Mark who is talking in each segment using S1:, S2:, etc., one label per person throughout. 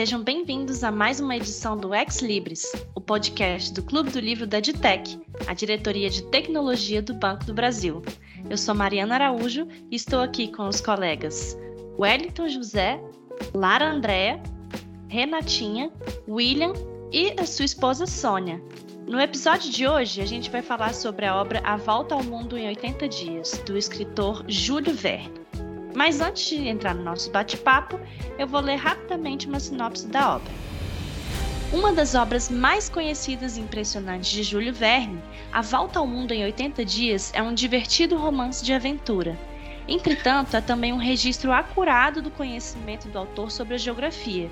S1: sejam bem-vindos a mais uma edição do Ex Libris, o podcast do Clube do Livro da DITEC, a diretoria de tecnologia do Banco do Brasil. Eu sou Mariana Araújo e estou aqui com os colegas Wellington José, Lara Andréa, Renatinha, William e a sua esposa Sônia. No episódio de hoje, a gente vai falar sobre a obra A Volta ao Mundo em 80 Dias, do escritor Júlio Verne. Mas antes de entrar no nosso bate-papo, eu vou ler rapidamente uma sinopse da obra. Uma das obras mais conhecidas e impressionantes de Júlio Verne, A Volta ao Mundo em 80 Dias é um divertido romance de aventura. Entretanto, é também um registro acurado do conhecimento do autor sobre a geografia,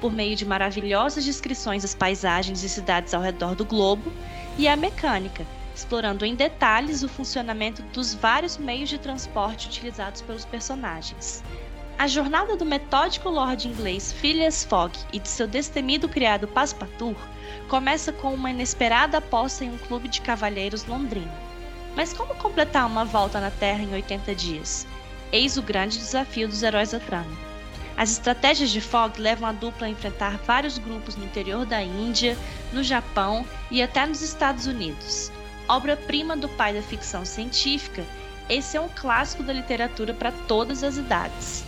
S1: por meio de maravilhosas descrições das paisagens e cidades ao redor do globo, e a mecânica, explorando em detalhes o funcionamento dos vários meios de transporte utilizados pelos personagens. A jornada do metódico lord inglês Phileas Fogg e de seu destemido criado Passepartout começa com uma inesperada aposta em um clube de cavalheiros londrino. Mas como completar uma volta na Terra em 80 dias? Eis o grande desafio dos heróis da trama. As estratégias de Fogg levam a dupla a enfrentar vários grupos no interior da Índia, no Japão e até nos Estados Unidos obra-prima do pai da ficção científica, esse é um clássico da literatura para todas as idades.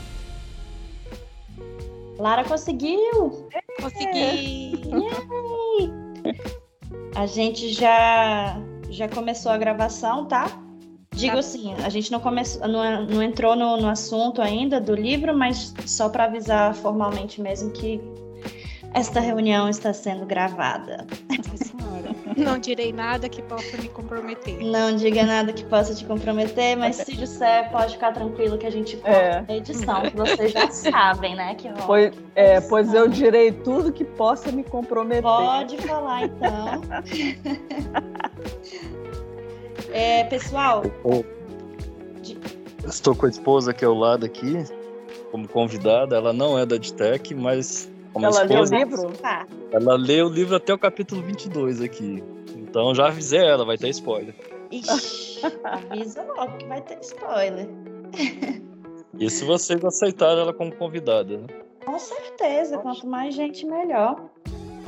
S2: Lara conseguiu!
S1: Consegui!
S2: A gente já já começou a gravação, tá? Digo tá. assim, a gente não começou, não, não entrou no, no assunto ainda do livro, mas só para avisar formalmente mesmo que esta reunião está sendo gravada.
S3: Não direi nada que possa me comprometer.
S2: Não diga nada que possa te comprometer, mas se disser, pode ficar tranquilo que a gente corta é. a edição, que vocês já sabem, né? Que rola.
S4: Pois, é, pois eu direi tudo que possa me comprometer.
S2: Pode falar, então. é, pessoal.
S5: Estou com a esposa aqui ao lado aqui, como convidada. Ela não é da Edtech, mas como
S4: ela
S5: esposa,
S4: leu o livro?
S2: Tá.
S5: Ela leu o livro até o capítulo 22 aqui. Então já avisei ela, vai ter spoiler.
S2: Ixi, avisa logo que vai ter spoiler.
S5: E se vocês aceitarem ela como convidada, né?
S2: Com certeza, quanto mais gente, melhor.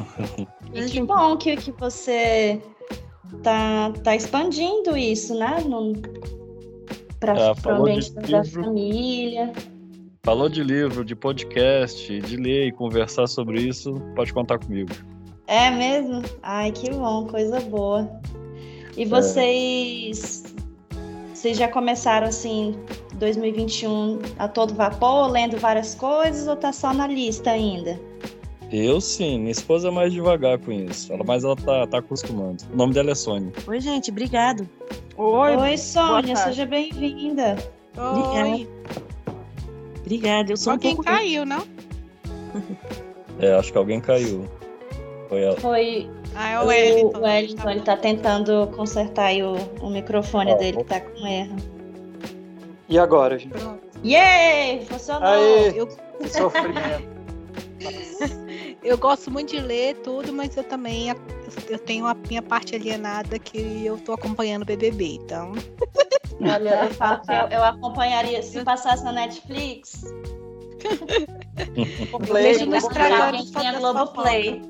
S2: e que bom que, que você tá, tá expandindo isso, né? Para é, o ambiente da família.
S5: Falou de livro, de podcast, de ler e conversar sobre isso, pode contar comigo.
S2: É mesmo? Ai, que bom, coisa boa. E vocês, é. vocês já começaram assim 2021 a todo vapor, lendo várias coisas ou tá só na lista ainda?
S5: Eu sim, minha esposa é mais devagar com isso, ela, mas ela tá, tá acostumando. O nome dela é Sônia.
S1: Oi, gente, obrigado.
S2: Oi, Oi Sônia, seja bem-vinda.
S1: Oi. Obrigada, eu sou
S3: alguém
S1: um pouco...
S3: caiu, não?
S5: É, acho que alguém caiu. Foi ela.
S2: Foi
S3: ah, é o Wellington.
S2: O Wellington, ele tá tentando consertar aí o, o microfone dele que tá com erro.
S6: E agora, gente?
S2: Yay! Funcionou!
S6: Aê, eu... Sofrimento.
S3: eu gosto muito de ler tudo, mas eu também eu tenho a minha parte alienada que eu tô acompanhando o BBB, então.
S2: Olha, eu falo que eu, eu acompanharia se passasse na Netflix.
S3: eu vejo no Instagram
S2: Globoplay.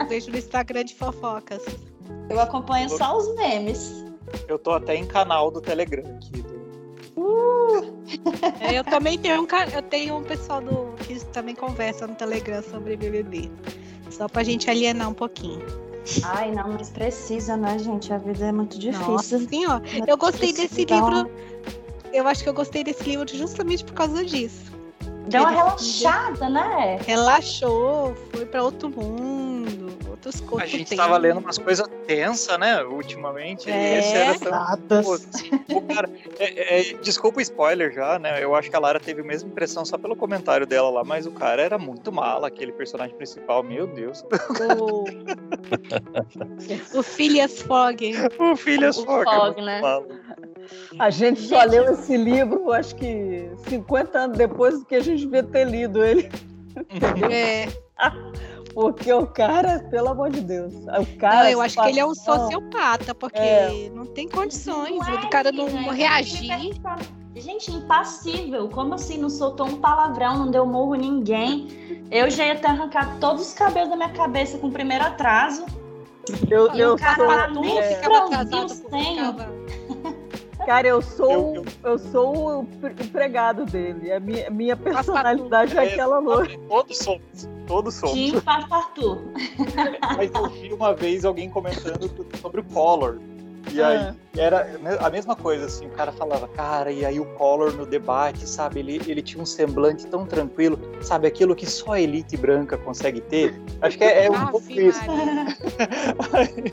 S3: Eu vejo no Instagram de fofocas.
S2: Eu acompanho só os memes.
S6: Eu tô até em canal do Telegram aqui.
S3: Uh! É, eu também tenho um, eu tenho um pessoal do, que também conversa no Telegram sobre BBB. Só pra gente alienar um pouquinho.
S2: Ai, não, mas precisa, né, gente? A vida é muito difícil.
S3: Sim, ó. Eu gostei desse livro. Eu acho que eu gostei desse livro justamente por causa disso.
S2: Deu uma relaxada, né?
S3: Relaxou, foi para outro mundo, outras coisas.
S6: A gente tava lendo umas coisas tensas, né, ultimamente. É, esse era tão... Pô, cara, é, é, desculpa o spoiler já, né? Eu acho que a Lara teve a mesma impressão só pelo comentário dela lá, mas o cara era muito mala, aquele personagem principal, meu Deus.
S3: O, o Phileas Fogg.
S6: O Phileas Fogg. É
S2: Fogg, né? Malo.
S4: A gente só leu esse livro, acho que 50 anos depois do que a gente devia ter lido ele.
S3: É.
S4: Porque o cara, pelo amor de Deus. O cara
S3: não, eu acho que ele é um sociopata, porque é. não tem condições não é, do cara não, não reagir.
S2: Gente, impassível. Como assim? Não soltou um palavrão, não deu morro ninguém. Eu já ia ter arrancado todos os cabelos da minha cabeça com o primeiro atraso.
S4: Eu, eu
S2: cara
S4: sou,
S2: lá nem
S3: Eu ficava atrasado,
S2: o
S3: ficava-
S4: cara, eu sou,
S6: Eu- eu-
S4: eu sou o pre- empregado dele. A minha, minha personalidade é
S6: É,
S4: aquela loira.
S6: Todos somos. Todos somos.
S2: Tim Passepartout.
S6: Mas eu vi uma vez alguém comentando sobre o Collor. E aí
S4: Ah.
S6: era a mesma coisa, assim, o cara falava, cara, e aí o Collor no debate, sabe, ele, ele tinha um semblante tão tranquilo, sabe, aquilo que só a elite branca consegue ter. Acho que é, é um pouco
S3: Ave
S6: isso.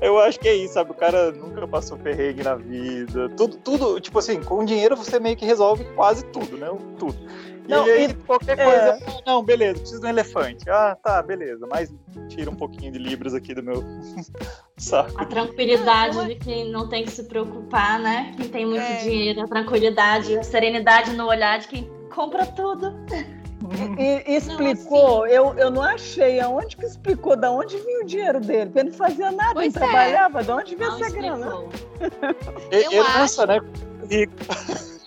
S6: Eu acho que é isso, sabe? O cara nunca passou perrengue na vida. Tudo, tudo, tipo assim, com dinheiro você meio que resolve quase tudo, né? Tudo. E
S4: Não,
S6: aí,
S4: e-
S6: qualquer
S4: é.
S6: coisa, não, beleza, preciso de um elefante. Ah, tá, beleza, mas tira um pouquinho de libras aqui do meu saco.
S2: A tranquilidade de quem não tem que se preocupar, né? Quem tem muito
S3: É.
S2: dinheiro, a tranquilidade, a serenidade no olhar de quem compra tudo.
S4: E, e explicou, eu, eu não achei aonde que explicou de onde vinha o dinheiro dele. Porque ele não fazia nada,
S3: Pois
S4: não
S3: é.
S4: trabalhava, de onde vinha
S2: Não
S4: essa grana?
S2: explicou.
S6: E-
S3: Eu
S6: Herança,
S3: acho.
S6: né? Rico.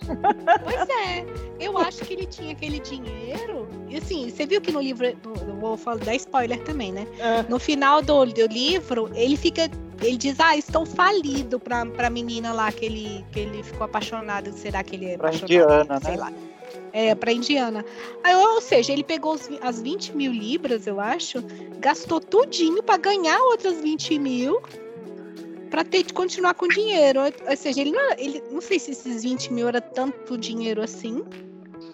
S3: Pois é, eu acho que ele tinha aquele dinheiro. E assim, você viu que no livro, vou dar spoiler também, né?
S4: É.
S3: No final do, do livro, ele fica. Ele diz, ah, estou falido pra, pra menina lá que ele, que ele ficou apaixonado. Será que ele é
S6: Pra
S3: apaixonado?
S6: indiana,
S3: Sei
S6: né?
S3: lá. É, pra indiana. Aí, ou seja, ele pegou os as 20 mil libras, eu acho, gastou tudinho pra ganhar outras 20 mil pra ter de continuar com dinheiro. Ou seja, ele não, ele, não sei se esses 20 mil era tanto dinheiro assim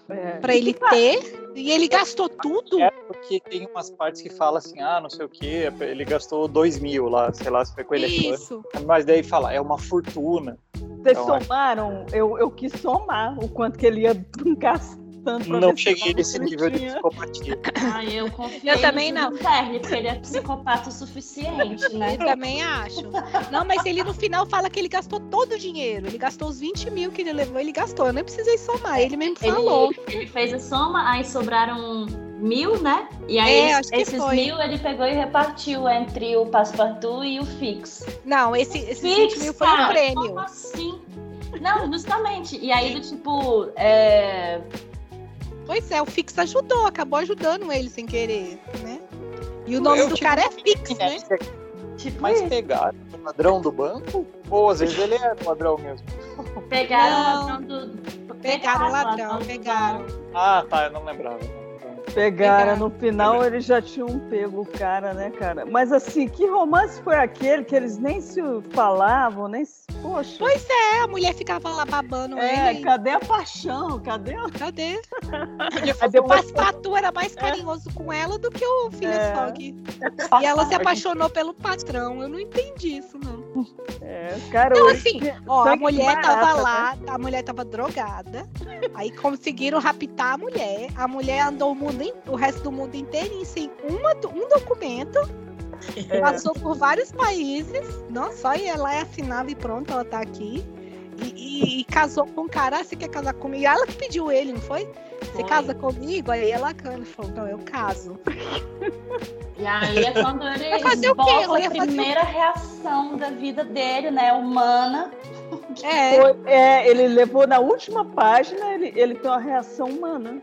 S4: É.
S3: pra ele ter. E ele gastou tudo.
S6: É porque tem umas partes que fala assim, ah, não sei o que, ele gastou dois mil lá, sei lá, se foi com elefante.
S3: Isso.
S6: Mas daí fala, é uma fortuna.
S4: Vocês
S6: Então,
S4: somaram? Eu, eu quis somar o quanto que ele ia gastando. pra
S6: Não cheguei nesse nível de psicopatia.
S2: Ai, eu confio
S3: Eu também
S2: no
S3: não.
S2: Terry, porque ele é psicopata o suficiente, né?
S3: Eu também acho. Não, mas ele no final fala que ele gastou todo o dinheiro. Ele gastou os 20 mil que ele levou, ele gastou. Eu nem precisei somar, ele mesmo falou.
S2: Ele, ele fez a soma, aí sobraram mil, né? E aí
S3: É,
S2: esses
S3: foi.
S2: mil ele pegou e repartiu entre o Passepartout e o Fix.
S3: Não, esse, esses 20
S2: Fix,
S3: mil foi um
S2: cara,
S3: prêmio.
S2: Como assim? Não, justamente. E aí, do tipo, é,
S3: Pois é, o Fix ajudou, acabou ajudando ele sem querer, né? E o nome
S6: Eu
S3: do cara é Fix, né?
S2: tipo
S6: Mas
S2: isso.
S6: pegaram o ladrão do banco? Ou às vezes ele era o ladrão mesmo?
S2: Pegaram
S3: Não.
S2: o ladrão do.
S3: Pegaram o ladrão,
S2: do
S3: pegaram.
S6: Ah, tá, eu não lembrava. Então,
S4: Pegaram, no final eles já tinham pego o cara, né, cara? Mas assim, que romance foi aquele que eles nem se falavam, nem se. Poxa.
S3: Pois é, a mulher ficava lá babando
S4: É,
S3: ele.
S4: cadê a paixão? Cadê a.
S3: Cadê? O Passepartout era mais carinhoso com ela do que o Phileas
S4: É.
S3: Fogg. E ela se apaixonou pelo patrão. Eu não entendi isso, não.
S4: É, cara, eles
S3: assim, ó, a mulher
S4: barata,
S3: tava
S4: né?
S3: lá, a mulher tava drogada. Aí conseguiram raptar a mulher. A mulher andou o, mundo, in- o resto do mundo inteirinho sem uma do- um documento.
S4: É.
S3: Passou por vários países. Não só ia lá e assinava e pronto, ela tá aqui. E, e- e casou com um cara, ah, você quer casar comigo? E ela que pediu ele, não foi? Você casa comigo? Aí ela falou, não, eu caso.
S2: E aí é quando ele esboça
S3: Ela ia
S2: a primeira reação da vida dele, né? Humana.
S3: É,
S4: Foi- é, ele levou na última página, ele, ele tem uma reação humana.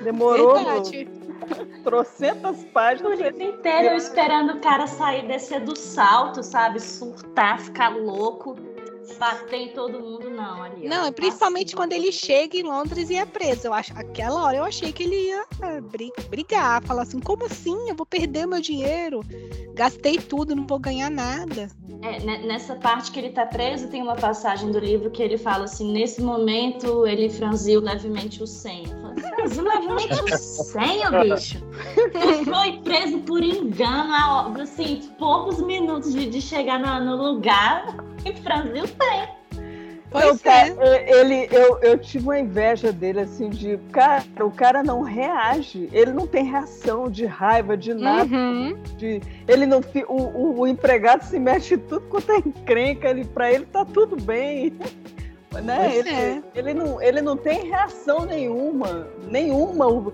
S4: Demorou
S3: verdade.
S4: trocentas
S2: O
S4: páginas.
S2: livro inteiro eu esperando o cara sair, descer do salto, sabe? Surtar, ficar louco, bater em todo mundo, não. Ali, ó.
S3: Não, e principalmente
S2: Passivo.
S3: quando ele chega em Londres e é preso. Eu acho, aquela hora eu achei que ele ia é, bri- brigar, falar assim, como assim? Eu vou perder meu dinheiro. Gastei tudo, não vou ganhar nada.
S2: É, ne- nessa parte que ele tá preso, tem uma passagem do livro que ele fala assim: nesse momento ele franziu levemente o senho. Eu falei, Franziu levemente o senho, bicho? Foi preso por engano, a- assim, poucos minutos de, de chegar na- no lugar e o senho.
S3: Pois
S4: Não,
S3: é.
S4: ele, eu, eu tive uma inveja dele, assim, de. Cara, o cara não reage. Ele não tem reação de raiva, de nada.
S3: Uhum.
S4: De, ele não. O, o, o empregado se mexe em tudo quanto é encrenca. Ele, pra ele tá tudo bem. Né? Ele,
S3: é.
S4: ele, não, ele não tem reação nenhuma. Nenhuma.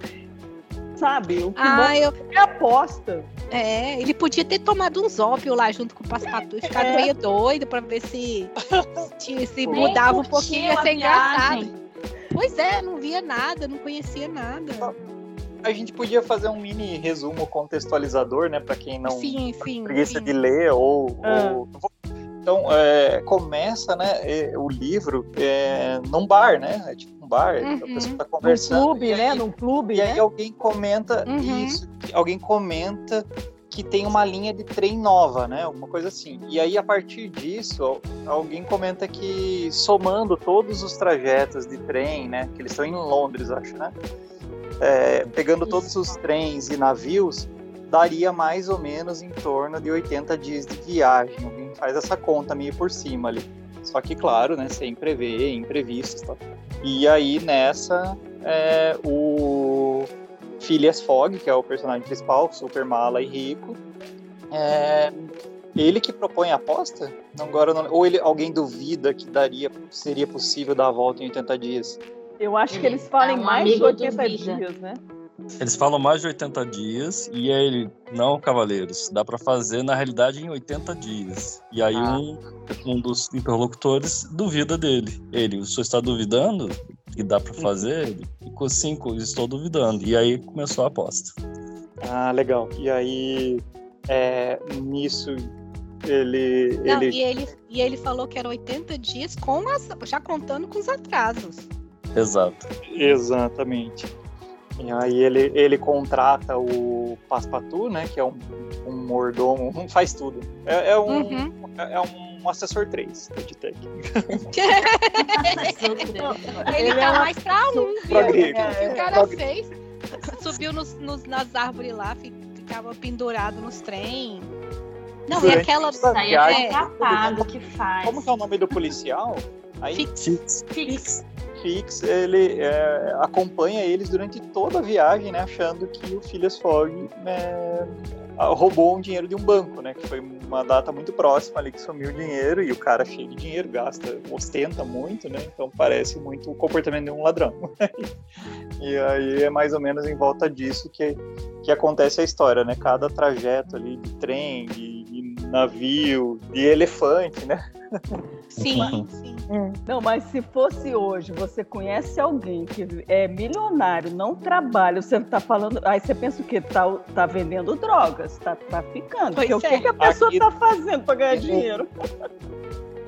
S4: Sabe? O que
S3: ah, eu...
S4: é aposta.
S3: É, ele podia ter tomado uns ópios lá junto com o Passepartout e ficado é. meio doido pra ver se, se, se mudava um pouquinho, ia ser engraçado. Pois é, não via nada, não conhecia nada.
S6: A gente podia fazer um mini resumo contextualizador, né, para quem não
S3: sim, sim,
S6: preguiça
S3: sim.
S6: de ler ou, ah. ou... Então, é, começa, né, é, o livro é, num bar, né? É tipo um bar, uhum. a pessoa tá conversando.
S4: Num clube, né? Num clube,
S6: E
S4: né?
S6: aí alguém comenta uhum. isso, alguém comenta que tem uma linha de trem nova, né? Alguma coisa assim. E aí, a partir disso, alguém comenta que somando todos os trajetos de trem, né? Que eles estão em Londres, acho, né? É, pegando todos os trens e navios, daria mais ou menos em torno de 80 dias de viagem. Alguém faz essa conta meio por cima ali. Só que, claro, né, sem prever imprevistos. Tá? E aí, nessa, é, o Phileas Fogg, que é o personagem principal, super mala e rico, é, ele que propõe a aposta? Agora não, ou ele, alguém duvida que daria, seria possível dar a volta em 80 dias?
S4: Eu acho que eles falam é um mais de 80 dias, né?
S5: Eles falam mais de 80 dias e aí ele, não, cavaleiros, dá para fazer na realidade em 80 dias. E aí ah. um, um dos interlocutores duvida dele. Ele, o senhor está duvidando que dá para fazer? Ele ficou cinco, estou duvidando. E aí começou a aposta.
S6: Ah, legal. E aí, é, nisso, ele,
S3: Não,
S6: ele...
S3: E, ele, e ele falou que era 80 dias com as, já contando com os atrasos.
S5: Exato.
S6: Exatamente. E aí ele, ele contrata o Passepartout, né? Que é um, um mordomo, faz tudo. É, é um, uhum. é, é, um assessor 3 de tech.
S3: ele tá mais pra um, viu? O cara fez, subiu nos, nos, nas árvores lá, ficava pendurado nos trem. Não, Durante e aquela.
S2: Aí é capado que faz.
S6: Como que é o nome do policial? Aí,
S3: Fix.
S6: Fix. Fix ele é, acompanha eles durante toda a viagem, né, achando que o Phileas Fogg né, roubou um dinheiro de um banco, né, que foi uma data muito próxima ali que sumiu o dinheiro e o cara cheio de dinheiro gasta, ostenta muito, né, então parece muito o comportamento de um ladrão. e aí é mais ou menos em volta disso que, que acontece a história, né, cada trajeto ali de trem, de, de navio, de elefante, né.
S3: Sim, sim.
S4: Hum. Não, mas se fosse hoje, você conhece alguém que é milionário, não trabalha, você tá falando. Aí você pensa o quê? Tá, tá vendendo drogas, tá traficando. Porque é. o que, que a pessoa Aqui... tá fazendo para ganhar dinheiro?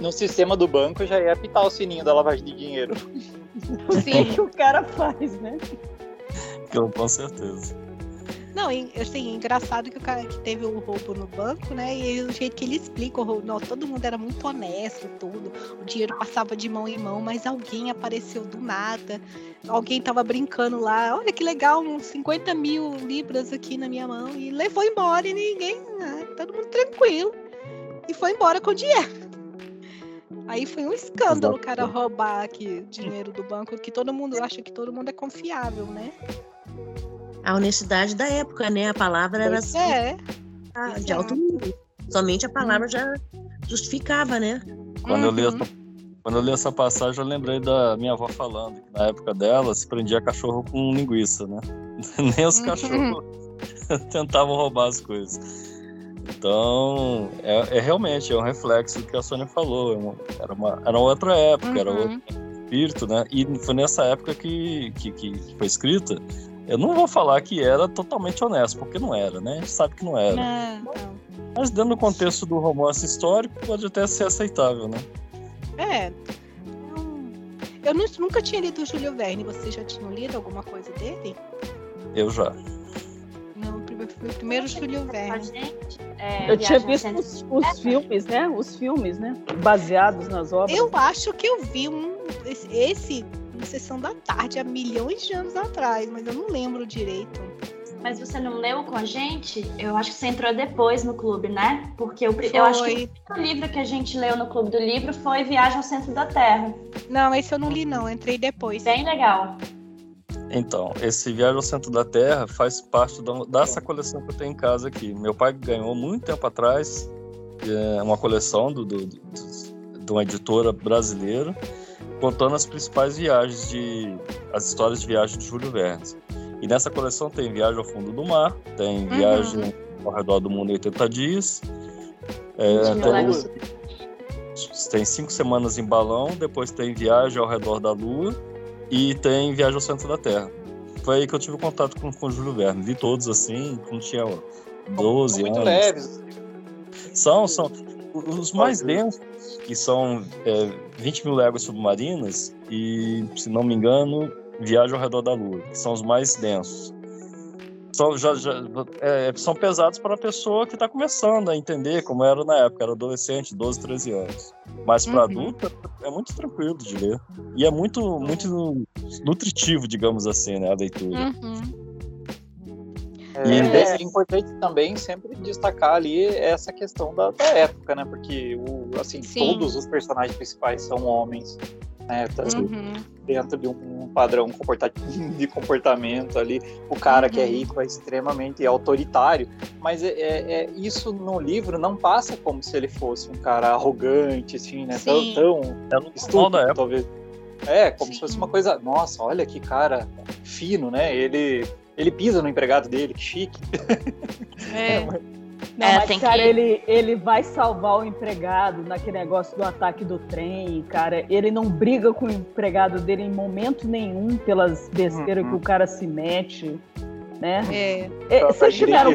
S6: No sistema do banco já ia apitar o sininho da lavagem de dinheiro.
S4: Sim. O que o cara faz, né?
S5: Com certeza.
S3: Não, assim, engraçado que o cara que teve o roubo no banco, né? E o jeito que ele explica o roubo, não, todo mundo era muito honesto, tudo. O dinheiro passava de mão em mão, mas alguém apareceu do nada. Alguém tava brincando lá, olha que legal, uns 50 mil libras aqui na minha mão. E levou embora e ninguém, né, todo mundo tranquilo. E foi embora com o dinheiro. Aí foi um escândalo o cara roubar aqui dinheiro do banco, que todo mundo acha que todo mundo é confiável, né?
S7: A honestidade da época, né? A palavra era
S3: assim, é.
S7: de alto nível. Somente a palavra hum. já justificava, né?
S5: Quando, uhum. eu li essa, quando eu li essa passagem, eu lembrei da minha avó falando que na época dela se prendia cachorro com linguiça, né? Nem os cachorros tentavam roubar as coisas. Então, é, é, realmente é um reflexo do que a Sônia falou. É uma, era, uma, era outra época, uhum. era outro espírito, né? E foi nessa época que, que, que foi escrita eu não vou falar que era totalmente honesto, porque não era, né? A gente sabe que não era.
S3: Não,
S5: Mas dentro do contexto do romance histórico, pode até ser aceitável, né?
S3: É. Eu nunca tinha lido o Júlio Verne. Vocês já tinham lido alguma coisa dele?
S5: Eu já.
S3: Não, foi o primeiro Júlio Verne.
S4: É, eu tinha visto os, os filmes, né? Os filmes, né? Baseados nas obras.
S3: Eu acho que eu vi um. Esse, esse na sessão da tarde há milhões de anos atrás, mas eu não lembro direito.
S2: Mas você não leu com a gente? Eu acho que você entrou depois no clube, né? Porque eu, eu acho que o livro que a gente leu no clube do livro foi Viagem ao Centro da Terra.
S3: Não, esse eu não li não, entrei depois.
S2: Bem legal.
S5: Então, esse Viagem ao Centro da Terra faz parte da, dessa coleção que eu tenho em casa aqui. Meu pai ganhou muito tempo atrás é, uma coleção do, do, do, de uma editora brasileira contando as principais viagens de as histórias de viagem de Júlio Verne. E nessa coleção tem Viagem ao Fundo do Mar, tem Viagem uhum. ao Redor do Mundo em 80 Dias. É, tem, tem cinco semanas em balão, depois tem Viagem ao Redor da Lua e tem Viagem ao Centro da Terra. Foi aí que eu tive contato com, com o Júlio Verne. Li todos assim, quando tinha 12 muito anos. Muito leves. São, são. Os mais densos, que são é, 20 mil léguas submarinas e, se não me engano, Viagem ao Redor da Lua, que são os mais densos. São, já, já, é, são pesados para a pessoa que está começando a entender como era na época, era adolescente, 12, 13 anos. Mas para uhum. adulto é muito tranquilo de ler. E é muito, muito nutritivo, digamos assim, né, a leitura. Uhum.
S6: É, é, importante também sempre destacar ali essa questão da, da época, né? Porque o, assim, todos os personagens principais são homens, né? Tá uhum. Dentro de um padrão de comportamento ali. O cara uhum. que é uhum. rico é extremamente autoritário, mas é, é, é, isso no livro não passa como se ele fosse um cara arrogante, assim, né? Sim. Tão, tão é estúpido, talvez. É, como Sim. se fosse uma coisa, nossa, olha que cara fino, né? Ele ele pisa no empregado dele, que chique.
S4: É. Não, é, mas, cara, que... ele, ele vai salvar o empregado naquele negócio do ataque do trem, cara. Ele não briga com o empregado dele em momento nenhum pelas besteiras uhum. que o cara se mete, né? É. é vocês tiveram...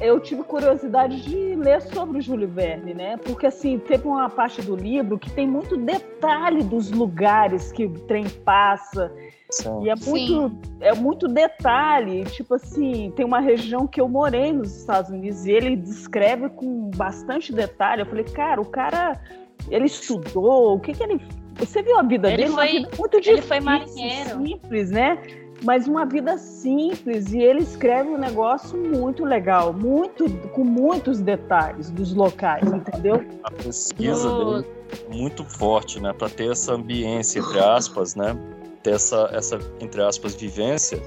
S4: Eu tive curiosidade de ler sobre o Júlio Verne, né? Porque, assim, teve uma parte do livro que tem muito detalhe dos lugares que o trem passa Sim. E é muito, é muito detalhe. Tipo assim, tem uma região que eu morei nos Estados Unidos e ele descreve com bastante detalhe. Eu falei, cara, o cara, ele estudou, o que que ele. Você viu a vida ele dele?
S1: Foi,
S4: uma vida muito difícil,
S1: ele foi marinheiro.
S4: simples, né? Mas uma vida simples e ele escreve um negócio muito legal, muito com muitos detalhes dos locais, entendeu?
S5: A pesquisa no... dele é muito forte, né? Para ter essa ambiência entre aspas, né? Ter essa, essa, entre aspas, vivência,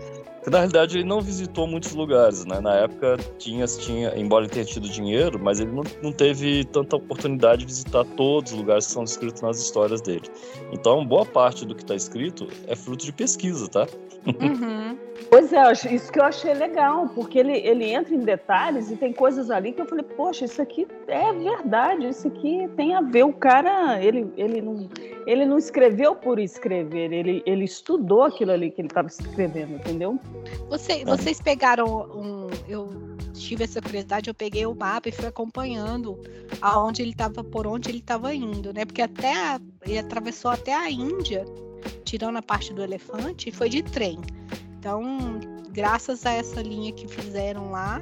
S5: que na realidade ele não visitou muitos lugares, né? Na época tinha, tinha embora ele tenha tido dinheiro, mas ele não, não teve tanta oportunidade de visitar todos os lugares que são descritos nas histórias dele. Então, boa parte do que está escrito é fruto de pesquisa, tá?
S4: Uhum. Pois é, isso que eu achei legal, porque ele, ele entra em detalhes e tem coisas ali que eu falei, poxa, isso aqui é verdade, isso aqui tem a ver. O cara, ele, ele, não, ele não escreveu por escrever, ele, ele estudou aquilo ali que ele estava escrevendo, entendeu?
S3: Você, vocês pegaram um. Eu tive essa curiosidade, eu peguei o mapa e fui acompanhando aonde ele estava, por onde ele estava indo, né? Porque até ele atravessou até a Índia tirando a parte do elefante, foi de trem. Então, graças a essa linha que fizeram lá,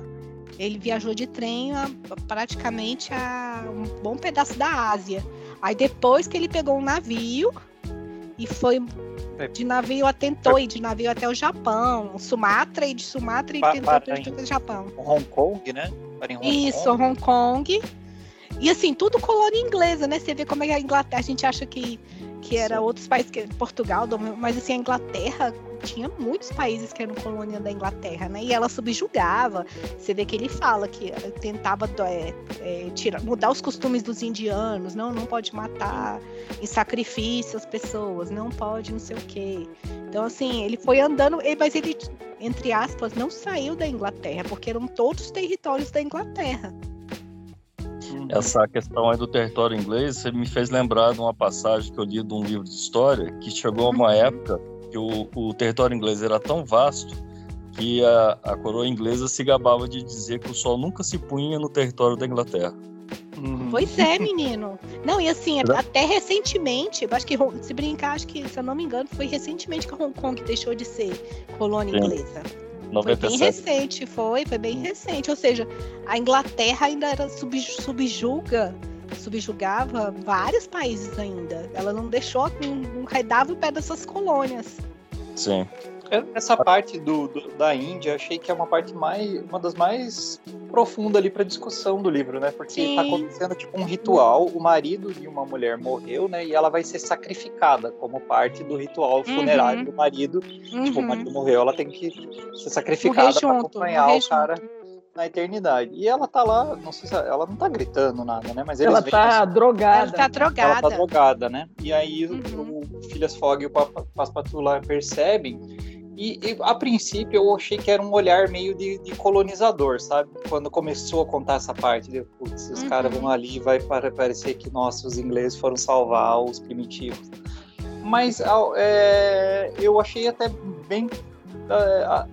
S3: ele viajou de trem a, praticamente a um bom pedaço da Ásia. Aí depois que ele pegou um navio e foi é. de navio atentou e de navio até o Japão, Sumatra e de Sumatra e tentou até o Japão.
S6: Hong Kong, né?
S3: Hong Isso, Kong. Hong Kong. E assim, tudo colônia inglesa, né? Você vê como é que a Inglaterra, a gente acha que que era Sim. outros países, que Portugal, mas assim, a Inglaterra tinha muitos países que eram colônia da Inglaterra, né? E ela subjugava. Você vê que ele fala que tentava é, é, tirar, mudar os costumes dos indianos, não, não pode matar em sacrifício as pessoas, não pode não sei o quê. Então, assim, ele foi andando, mas ele, entre aspas, não saiu da Inglaterra, porque eram todos territórios da Inglaterra.
S5: Uhum. Essa questão aí do território inglês, você me fez lembrar de uma passagem que eu li de um livro de história, que chegou a uma uhum. época que o, o território inglês era tão vasto que a, a coroa inglesa se gabava de dizer que o sol nunca se punha no território da Inglaterra.
S3: Uhum. Pois é, menino. Não, e assim, até recentemente, acho que se brincar, acho que, se eu não me engano, foi recentemente que Hong Kong deixou de ser colônia Sim. inglesa. 97. Foi bem recente, foi, foi bem recente. Ou seja, a Inglaterra ainda era sub, subjuga, subjugava vários países ainda. Ela não deixou, não, não o pé dessas colônias.
S5: Sim.
S6: Essa parte do, do, da Índia, achei que é uma parte mais, uma das mais profundas ali para discussão do livro, né? Porque Sim. tá acontecendo tipo um ritual, o marido de uma mulher morreu, né? E ela vai ser sacrificada como parte do ritual uhum. funerário uhum. do marido. Uhum. Tipo, o marido uhum. morreu, ela tem que ser sacrificada para acompanhar o cara. Junto na eternidade. E ela tá lá, não sei se ela não tá gritando nada, né? Mas
S4: ela tá assim, drogada.
S3: Ela tá drogada.
S6: Ela tá drogada, né? E aí uhum. o, o Phileas Fogg e o Passepartout lá percebem E, e, a princípio eu achei que era um olhar meio de, de colonizador, sabe? Quando começou a contar essa parte de, putz, os uhum. caras vão ali vai parecer que, nossa, os ingleses foram salvar os primitivos. Mas é, eu achei até bem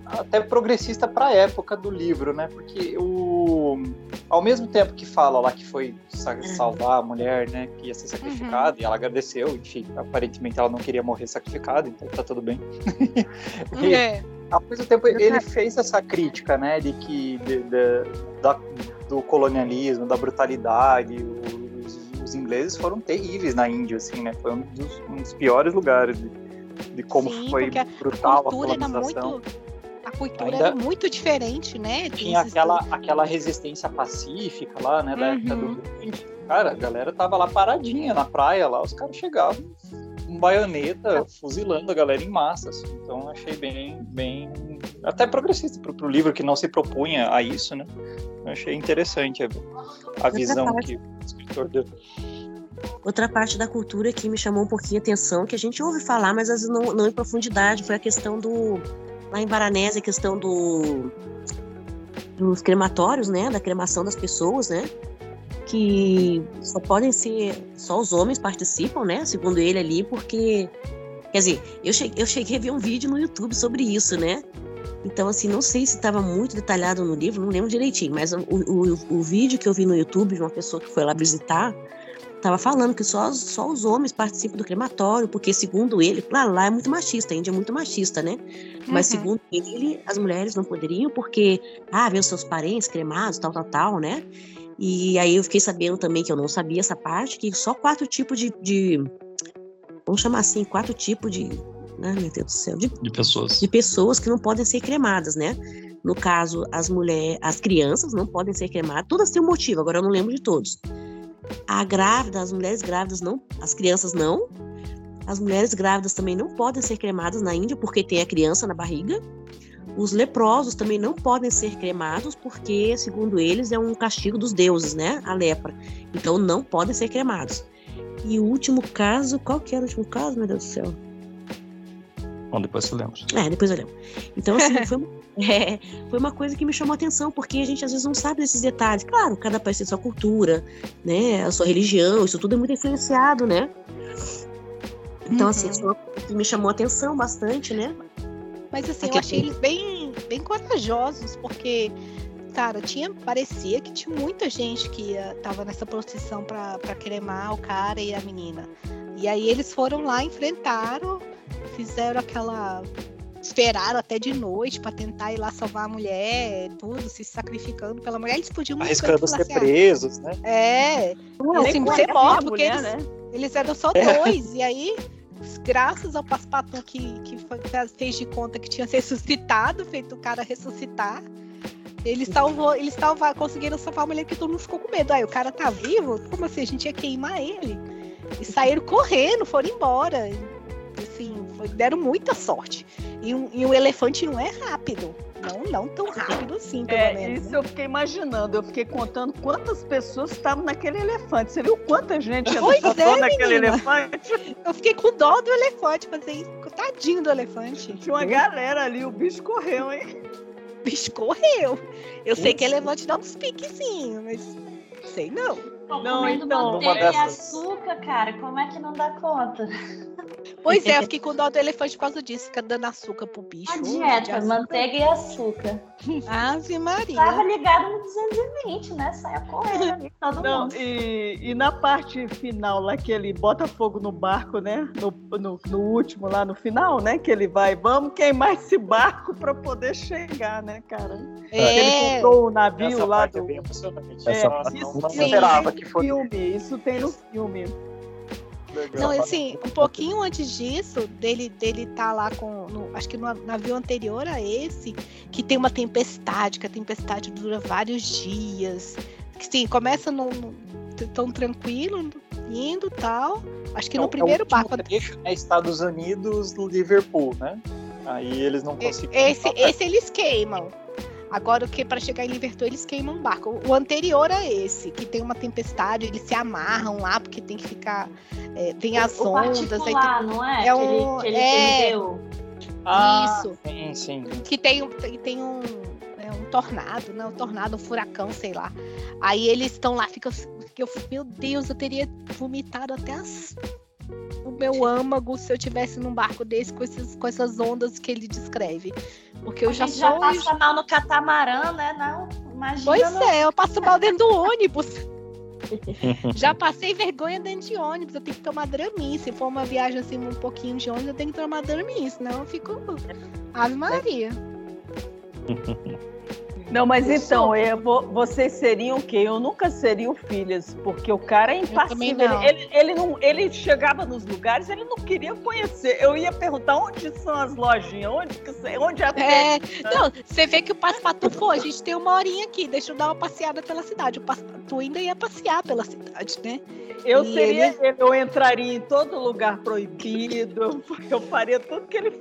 S6: até progressista para a época do livro, né? Porque o, ao mesmo tempo que fala lá que foi uhum. salvar a mulher, né, que ia ser sacrificada, uhum. e ela agradeceu, enfim, aparentemente ela não queria morrer sacrificada, então tá tudo bem. e, é. Ao mesmo tempo, ele fez essa crítica, né, de que de, de, da, do colonialismo, da brutalidade, os, os, ingleses foram terríveis na Índia, assim, né? Foi um dos, um dos piores lugares de, de como Sim, foi brutal a, cultura a colonização.
S3: Muito, a cultura Ainda era muito diferente, né?
S6: Tinha aquela, aquela resistência pacífica lá, né, da uhum. época do Cara, a galera tava lá paradinha na praia, lá os caras chegavam com baioneta, fuzilando a galera em massa. Assim. Então achei bem, bem até progressista pro, pro livro que não se propunha a isso, né? Eu achei interessante a, a visão que o escritor deu.
S7: Outra parte da cultura que me chamou um pouquinho a atenção, que a gente ouve falar, mas às vezes não, não em profundidade, foi a questão do. Lá em Baranese, a questão do. dos crematórios, né? Da cremação das pessoas, né? Que só podem ser. Só os homens participam, né? Segundo ele ali, porque. Quer dizer, eu cheguei, eu cheguei a ver um vídeo no YouTube sobre isso, né? Então, assim, não sei se estava muito detalhado no livro, não lembro direitinho, mas o, o, o vídeo que eu vi no YouTube de uma pessoa que foi lá visitar, Tava falando que só, só os homens participam do crematório, porque segundo ele, lá, lá é muito machista, a Índia é muito machista, né? Mas uhum. segundo ele, as mulheres não poderiam, porque, ah, vem os seus parentes cremados, tal, tal, tal, né? E aí eu fiquei sabendo também, que eu não sabia essa parte, que só quatro tipos de. de vamos chamar assim, quatro tipos de. Né, meu Deus do céu.
S5: De, de pessoas.
S7: De pessoas que não podem ser cremadas, né? No caso, as mulheres, as crianças não podem ser cremadas. Todas têm um motivo, agora eu não lembro de todos. A grávida, as mulheres grávidas não, as crianças não. As mulheres grávidas também não podem ser cremadas na Índia porque tem a criança na barriga. Os leprosos também não podem ser cremados porque, segundo eles, é um castigo dos deuses, né? A lepra. Então não podem ser cremados. E o último caso, qual que era o último caso, meu Deus do céu?
S5: Bom, depois você lembra.
S7: É, depois eu lembro. Então, assim, foi, é, foi uma coisa que me chamou a atenção, porque a gente às vezes não sabe desses detalhes. Claro, cada país tem sua cultura, né? A sua religião, isso tudo é muito influenciado, né? Então, assim, uhum. assim, foi uma coisa que me chamou a atenção bastante, né?
S3: Mas assim, Aqui eu achei eles bem, bem corajosos, porque, cara, tinha, parecia que tinha muita gente que ia, tava nessa procissão para cremar o cara e a menina. E aí eles foram lá, enfrentaram, fizeram aquela esperaram até de noite para tentar ir lá salvar a mulher, tudo, se sacrificando pela mulher. Eles podiam
S6: Arriscando ser assim, presos, né?
S3: É. Não, assim, ser morto, porque mulher, eles, né? eles eram só dois. e aí, graças ao Passepartout que, que fez de conta que tinha se ressuscitado, feito o cara ressuscitar. Eles, salvou, eles salvar, conseguiram salvar a mulher que todo mundo ficou com medo. Aí o cara tá vivo? Como assim? A gente ia queimar ele. E saíram correndo, foram embora assim, deram muita sorte. E um, e elefante não é rápido. Não, não tão rápido assim, pelo
S4: é,
S3: menos.
S4: Isso né? eu fiquei imaginando. Eu fiquei contando quantas pessoas estavam naquele elefante. Você viu quanta gente
S3: pois é, naquele elefante? Eu fiquei com dó do elefante, pensei, tadinho do elefante.
S4: Tinha uma galera ali, o bicho correu, hein?
S3: O bicho correu. Eu sei que elefante dá uns piquezinhos, mas sei não.
S2: Não, comendo então, manteiga dessas... e açúcar, cara. Como é que não dá conta?
S3: Pois é, eu fiquei com dó do elefante por causa disso, fica dando açúcar pro bicho.
S2: A dieta, manteiga e açúcar.
S3: Ave Maria.
S2: Tava ligado no 220, né? Saia correndo ali, todo Não, mundo.
S4: E, e na parte final lá, que ele bota fogo no barco, né? No, no, no, último, lá no final, né? Que ele vai, vamos queimar esse barco pra poder chegar, né, cara?
S3: É.
S4: Ele comprou o navio Essa lá do... É
S6: bem emocionante.
S4: É, Essa não, não esperava que. Filme, isso tem no filme.
S3: Não, assim, um pouquinho antes disso, dele dele tá lá com. No, acho que no navio anterior a esse, que tem uma tempestade, que a tempestade dura vários dias. Que sim, começa no, no, tão tranquilo, indo tal. Acho que é, no primeiro é barco.
S6: Trecho é Estados Unidos, Liverpool, né? Aí eles não conseguem.
S3: Esse, esse eles queimam. Agora, o que para chegar em Liverpool eles queimam um barco. O anterior a esse, que tem uma tempestade, eles se amarram lá porque tem que ficar. É, tem as o ondas. Tem,
S2: não é? é um, que ele, que ele é,
S3: Ah, Isso.
S6: Sim, sim.
S3: Que tem, tem um, é, um tornado, né? Um tornado, um furacão, sei lá. Aí eles estão lá, ficam. Eu, meu Deus, eu teria vomitado até as, o meu âmago se eu tivesse num barco desse com, esses, com essas ondas que ele descreve. Porque eu
S2: a
S3: já
S2: gente
S3: sou.
S2: já passa mal no catamarã, né? Não, imagina.
S3: Pois
S2: no...
S3: é, eu passo mal dentro do ônibus. Já passei vergonha dentro de ônibus, eu tenho que tomar Dramin. Se for uma viagem assim, um pouquinho de ônibus, eu tenho que tomar Dramin, senão eu fico. Ave Maria.
S4: Não, mas então, eu vou, vocês seriam o quê? Eu nunca seria o Filhas, porque o cara é impassível.
S3: não.
S4: Ele, ele, ele, não, ele chegava nos lugares, ele não queria conhecer. Eu ia perguntar onde são as lojinhas, onde, onde é a
S3: É, não, você vê que o Paspatu foi, a gente tem uma horinha aqui, deixa eu dar uma passeada pela cidade. O Paspatu ainda ia passear pela cidade, né?
S4: Eu
S3: E
S4: seria ele, eu entraria em todo lugar proibido, eu, eu faria tudo que ele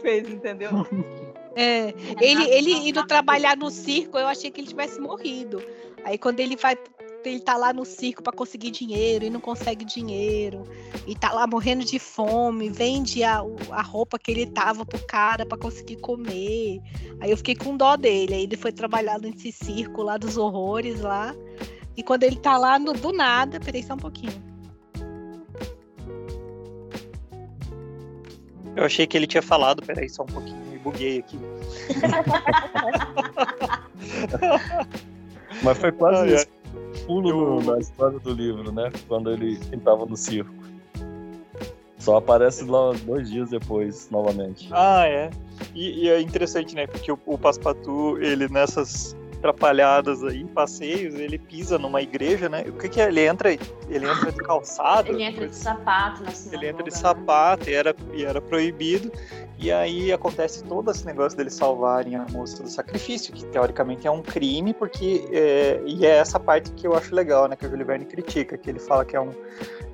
S4: fez, entendeu?
S3: É, ele, ele indo trabalhar no circo, eu achei que ele tivesse morrido. Aí quando ele vai, ele tá lá no circo para conseguir dinheiro e não consegue dinheiro, e tá lá morrendo de fome, vende a, a roupa que ele tava pro cara para conseguir comer. Aí eu fiquei com dó dele. Aí ele foi trabalhar nesse circo lá dos horrores lá. E quando ele tá lá no, do nada, peraí só um pouquinho.
S6: Eu achei que ele tinha falado, peraí, só um pouquinho, buguei aqui.
S5: Mas foi quase
S6: ai.
S5: isso. Pulo na história do livro, né? Quando ele estava no circo. Só aparece lá dois dias depois, novamente.
S6: Ah, é. E, e é interessante, né? Porque o, o Paspatu, ele nessas atrapalhadas aí, passeios, ele pisa numa igreja, né? O que que é? Ele entra, ele entra de calçado.
S2: Ele entra de sapato na sinagoga.
S6: Ele entra de
S2: né?
S6: sapato e era, e era proibido. E aí acontece todo esse negócio deles salvarem a moça do sacrifício, que teoricamente é um crime, porque. É, e é essa parte que eu acho legal, né? Que o Júlio Verne critica, que ele fala que é um,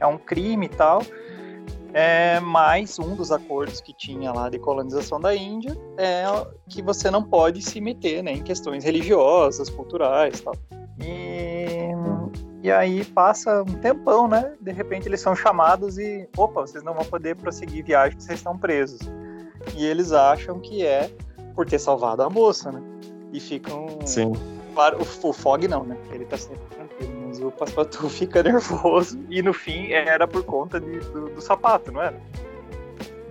S6: é um crime e tal. É, mas um dos acordos que tinha lá de colonização da Índia é que você não pode se meter né, em questões religiosas, culturais e tal. E, e aí passa um tempão, né? De repente eles são chamados e, opa, vocês não vão poder prosseguir viagem, vocês estão presos. E eles acham que é por ter salvado a moça, né? E ficam.
S5: Sim.
S6: Claro, o, o Fog não, né? Ele tá sempre tranquilo, mas o Passepartout fica nervoso. E no fim era por conta de- do, do sapato, não era?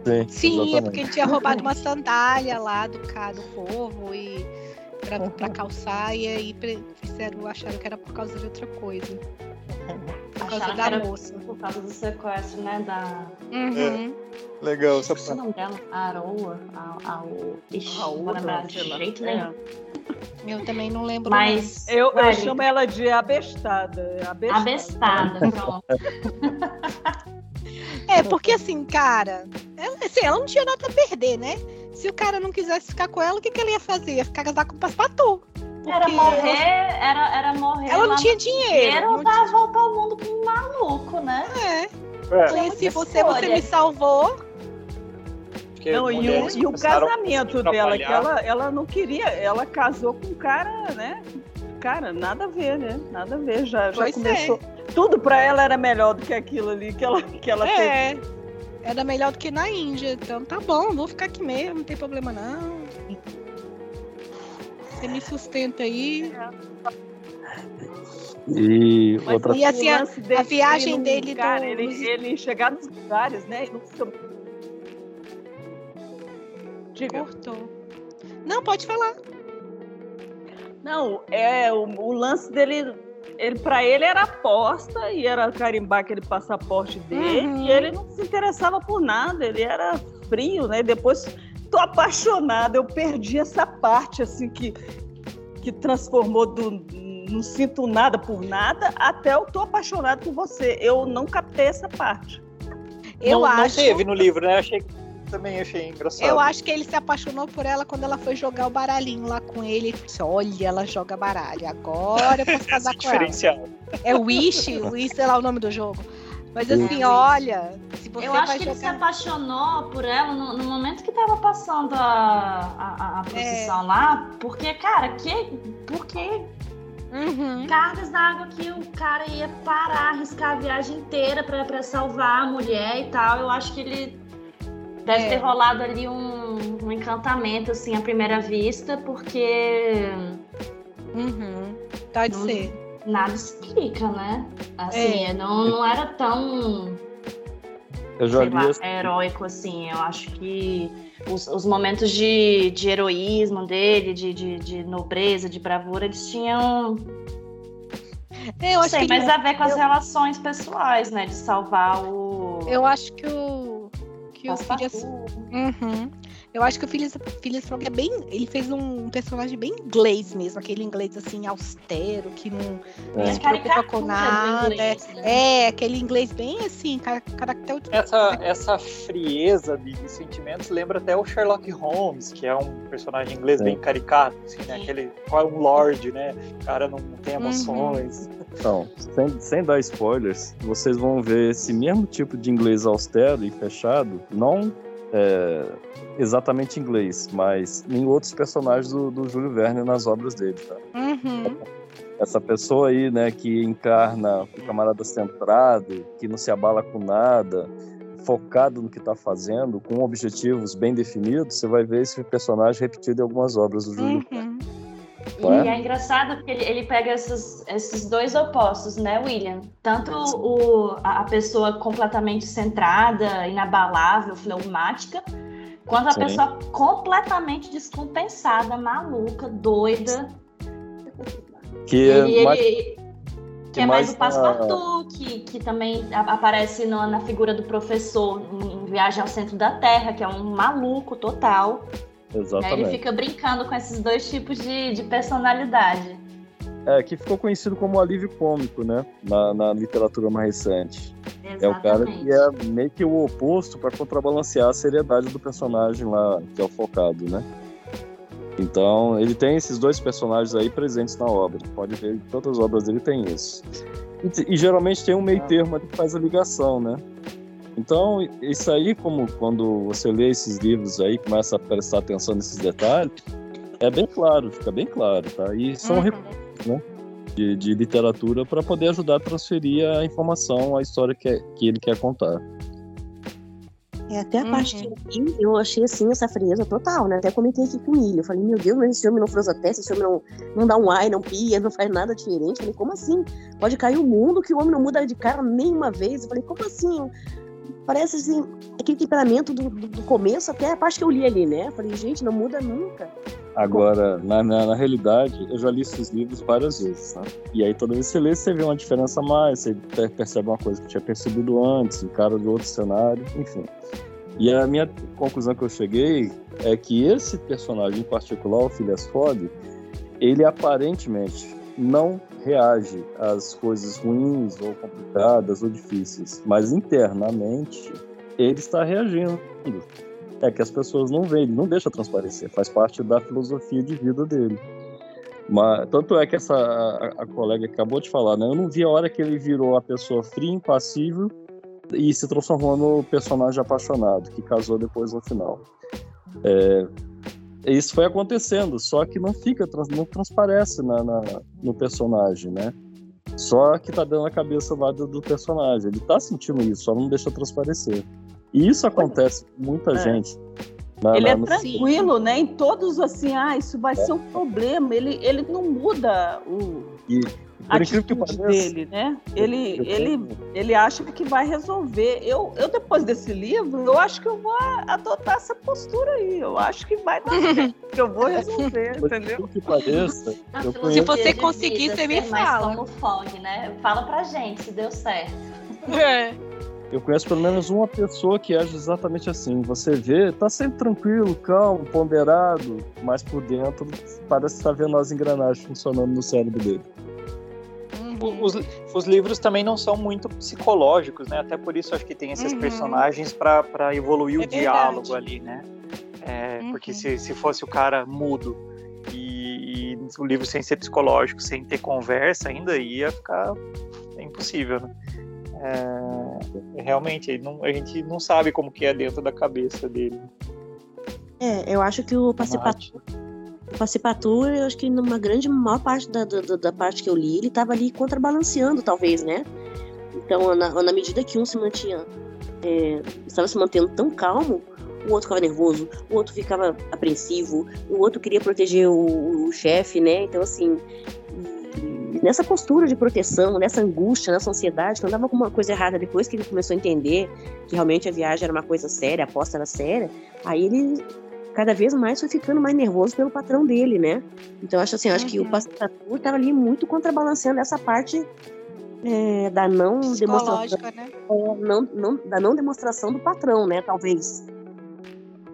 S5: Sim,
S3: Sim, é porque ele tinha roubado uma sandália lá do do povo e pra, pra calçar e aí fizeram, acharam que era por causa de outra coisa. Por causa da
S2: era
S3: moça.
S2: Por causa do sequestro, né? Da.
S3: Uhum.
S6: Legal,
S2: Esqueci o nome dela. A Aroa. A, a, o... Ixi, não vou
S4: Raúda,
S2: lembrar de jeito
S4: É.
S2: nenhum.
S3: Eu também não lembro.
S2: Mas.
S4: Eu, eu chamo ela de abestada. Abestada.
S2: Abestada, pronto.
S3: não. É, porque assim, cara, ela, assim, ela não tinha nada a perder, né? Se o cara não quisesse ficar com ela, o que, que ela ia fazer? Ia ficar casar com o Paspatu.
S2: Era morrer, era, era morrer.
S3: Ela não tinha dinheiro. Não
S2: dar a volta ao mundo com um maluco, né?
S3: tinha- É, conheci você, você me salvou.
S6: Porque
S4: Não, e o, e o casamento dela, que ela, ela não queria, ela casou com um cara, né? Cara, nada a ver, né? Nada a ver. Já, já
S3: Pois é.
S4: começou. Tudo pra ela era melhor do que aquilo ali que ela, que ela fez.
S3: É. Era melhor do que na Índia. Então tá bom, vou ficar aqui mesmo, não tem problema não. Você me sustenta aí.
S5: E
S4: Mas
S5: outra
S3: E assim, a-
S4: dele
S3: viagem dele
S4: lugar,
S3: do-
S4: ele, ele chegar nos lugares, né? não Diga.
S3: Cortou. Não, pode falar.
S4: Não, é o, o lance dele, ele para ele era aposta e era carimbar aquele passaporte dele
S3: Uhum.
S4: e ele não se interessava por nada, ele era frio, né? Depois tô apaixonada, eu perdi essa parte assim que que transformou do não sinto nada por nada até eu tô apaixonado por você. Eu não captei essa parte.
S3: Eu
S6: não,
S3: acho.
S6: não teve no livro, né? Achei, também achei engraçado.
S3: Eu acho que ele se apaixonou por ela quando ela foi jogar o baralhinho lá com ele. Disse, Olha, ela joga baralho. Agora eu posso casar com ela.
S6: diferencial.
S3: É Wish, Wish, sei lá o nome do jogo. Mas
S5: Sim.
S3: assim, olha, se você
S2: Eu
S3: vai
S2: acho que ele se
S3: jogar.
S2: apaixonou por ela no, no momento que tava passando a, a, a procissão lá, porque, cara, que, por que
S3: Uhum.
S2: cargas d'água que o cara ia parar, arriscar a viagem inteira pra, pra salvar a mulher e tal? Eu acho que ele deve
S3: É.
S2: ter rolado ali um, um, um encantamento assim à primeira vista, porque.
S3: Uhum. Pode não, ser.
S2: Nada explica, né? Assim, é. não, não era tão.
S5: Eu sei lá, assim.
S2: heróico assim. Eu acho que os, os momentos de, de heroísmo dele, de, de, de nobreza, de bravura, eles tinham é, eu acho Sei, que mas a ver com as eu... relações pessoais, né? De salvar o.
S3: Eu acho que o. Que o. Uhum. Eu acho que o Phileas, Phileas Fogg é bem. Ele fez um personagem bem inglês mesmo, aquele inglês assim, austero, que não, é. se preocupa com nada. Inglês, né? É, aquele inglês bem assim, caracter.
S6: Essa, essa frieza de, de, sentimentos lembra até o Sherlock Holmes, que é um personagem inglês é. bem caricato, assim, né? Aquele. É um lord, né? O cara não, não tem emoções. Uhum.
S5: Então, sem, sem dar spoilers, vocês vão ver esse mesmo tipo de inglês austero e fechado, não é, exatamente inglês, mas em outros personagens do, do Júlio Verne nas obras dele, tá?
S3: Uhum.
S5: Essa pessoa aí, né, que encarna o camarada centrado, que não se abala com nada, focado no que está fazendo, com objetivos bem definidos, você vai ver esse personagem repetido em algumas obras do Júlio uhum. Verne.
S2: E é? é engraçado porque ele, ele pega esses, esses dois opostos, né, William? Tanto o, a pessoa completamente centrada, inabalável, fleumática, quanto a Sim. pessoa completamente descompensada, maluca, doida.
S5: Que ele, é mais,
S2: ele, que é mais, mais o Passepartout, que, que também aparece no, na figura do professor em Viagem ao Centro da Terra, que é um maluco total.
S5: Exatamente.
S2: Ele fica brincando com esses dois tipos de, de personalidade.
S5: É, que ficou conhecido como alívio cômico, né? Na, na literatura mais recente.
S2: Exatamente.
S5: É o cara que é meio que o oposto para contrabalancear a seriedade do personagem lá, que é o focado, né? Então, ele tem esses dois personagens aí presentes na obra. Pode ver que todas as obras dele tem isso. E, e geralmente tem um meio termo que faz a ligação, né? Então, isso aí, como quando você lê esses livros aí, começa a prestar atenção nesses detalhes, é bem claro, fica bem claro, tá? E são uhum. recursos, né? De, de literatura para poder ajudar a transferir a informação, a história que, é, que ele quer contar.
S7: É, até a uhum. parte que eu achei assim essa frieza total, né? Até comentei aqui com ele. Eu falei, meu Deus, mas esse homem não froza a testa, esse homem não, não dá um ai, não pia, não faz nada diferente. Eu falei, como assim? Pode cair o mundo que o homem não muda de cara nenhuma vez. Eu falei, como assim? Parece assim, aquele temperamento do, do, do, começo até a parte que eu li ali, né? Falei, gente, não muda nunca.
S5: Agora, na, na, na realidade, eu já li esses livros várias vezes, né? E aí toda vez que você lê, você vê uma diferença a mais, você percebe uma coisa que tinha percebido antes, cara do outro cenário, enfim. E a minha conclusão que eu cheguei é que esse personagem em particular, o Phileas Fogg, ele aparentemente não reage às coisas ruins ou complicadas ou difíceis, mas internamente ele está reagindo. É que as pessoas não veem, ele não deixa transparecer, faz parte da filosofia de vida dele. Mas, tanto é que essa a, a, colega acabou de falar, né? Eu não vi a hora que ele virou a pessoa fria, impassível e se transformou no personagem apaixonado, que casou depois no final. É, isso foi acontecendo, só que não fica, não transparece na, na, no personagem, né? Só que tá dando na cabeça lá do, do, personagem. Ele tá sentindo isso, só não deixa transparecer. E isso acontece com muita é. gente.
S4: Na, ele na, é tranquilo, né? Em todos assim, ah, isso vai é. ser um problema. Ele, ele não muda o.
S5: E, por atitude que
S4: dele, né? Ele, ele, ele acha que vai resolver. Eu, eu, depois desse livro, eu acho que eu vou adotar essa postura aí. Eu acho que vai dar certo, que eu vou resolver, entendeu?
S5: Que pareça,
S3: eu se você conseguir, você me fala.
S2: como Fog, né? Fala pra gente se deu certo.
S3: É.
S5: Eu conheço pelo menos uma pessoa que age exatamente assim. Você vê, tá sempre tranquilo, calmo, ponderado, mas por dentro parece estar tá vendo as engrenagens funcionando no cérebro dele.
S6: Os, os, livros também não são muito psicológicos, né? Até por isso acho que tem esses uhum. personagens para evoluir é o diálogo ali, né? É, uhum. Porque se, se fosse o cara mudo e, e, o livro sem ser psicológico, sem ter conversa ainda, ia ficar impossível, né? É, realmente, não, a gente não sabe como que é dentro da cabeça dele.
S7: É, eu acho que o Pacipato o Pacipatur, eu acho que numa grande maior parte da, da, da parte que eu li, ele estava ali contrabalanceando, talvez, né? Então, na, na medida que um se mantinha, é, estava se mantendo tão calmo, o outro ficava nervoso, o outro ficava apreensivo, o outro queria proteger o, o chefe, né? Então, assim, nessa postura de proteção, nessa angústia, nessa ansiedade, que andava com coisa errada depois que ele começou a entender que realmente a viagem era uma coisa séria, a aposta era séria, aí ele cada vez mais foi ficando mais nervoso pelo patrão dele, né? Então acho assim, acho uhum. que o uhum. pastor estava ali muito contrabalanceando essa parte é, da não demonstração, né? É, não, não, da não demonstração do patrão, né? Talvez.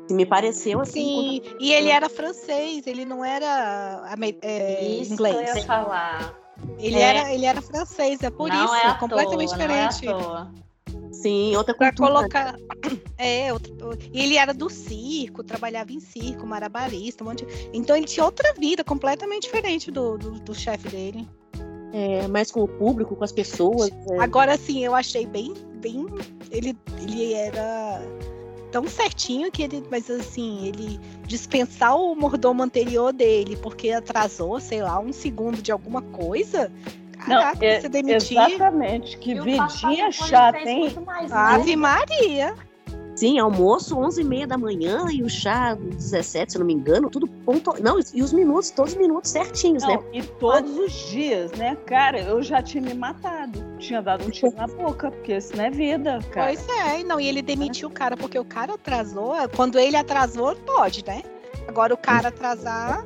S7: Me pareceu assim.
S3: Sim, quando... e ele era francês, ele não era é,
S2: isso
S3: inglês.
S2: Que eu ia falar.
S3: Ele, é. era, ele era francês, é por não isso, é completamente toa, diferente. Não é à toa.
S7: Sim, outra
S3: cultura. Pra colocar. É, outro... e ele era do circo, trabalhava em circo, marabarista, um monte de... Então ele tinha outra vida completamente diferente do, do, do chefe dele.
S7: É, mais com o público, com as pessoas.
S3: É. Agora sim, eu achei bem, bem. Ele, ele era tão certinho que ele, mas assim, ele dispensar o mordomo anterior dele porque atrasou, sei lá, um segundo de alguma coisa.
S4: Caraca, Não, é, demitir. Exatamente, que vidinha chata, hein?
S3: Ave Maria.
S7: Sim, almoço 11h30 da manhã e o chá 17, se não me engano, tudo ponto. Não, e os minutos, todos os minutos certinhos,
S4: não,
S7: né?
S4: E todos os dias, né? Cara, eu já tinha me matado. Tinha dado um tiro na boca, porque isso não é vida, cara.
S3: Pois é, não, e ele demitiu o cara, porque o cara atrasou. Quando ele atrasou, pode, né? Agora o cara atrasar.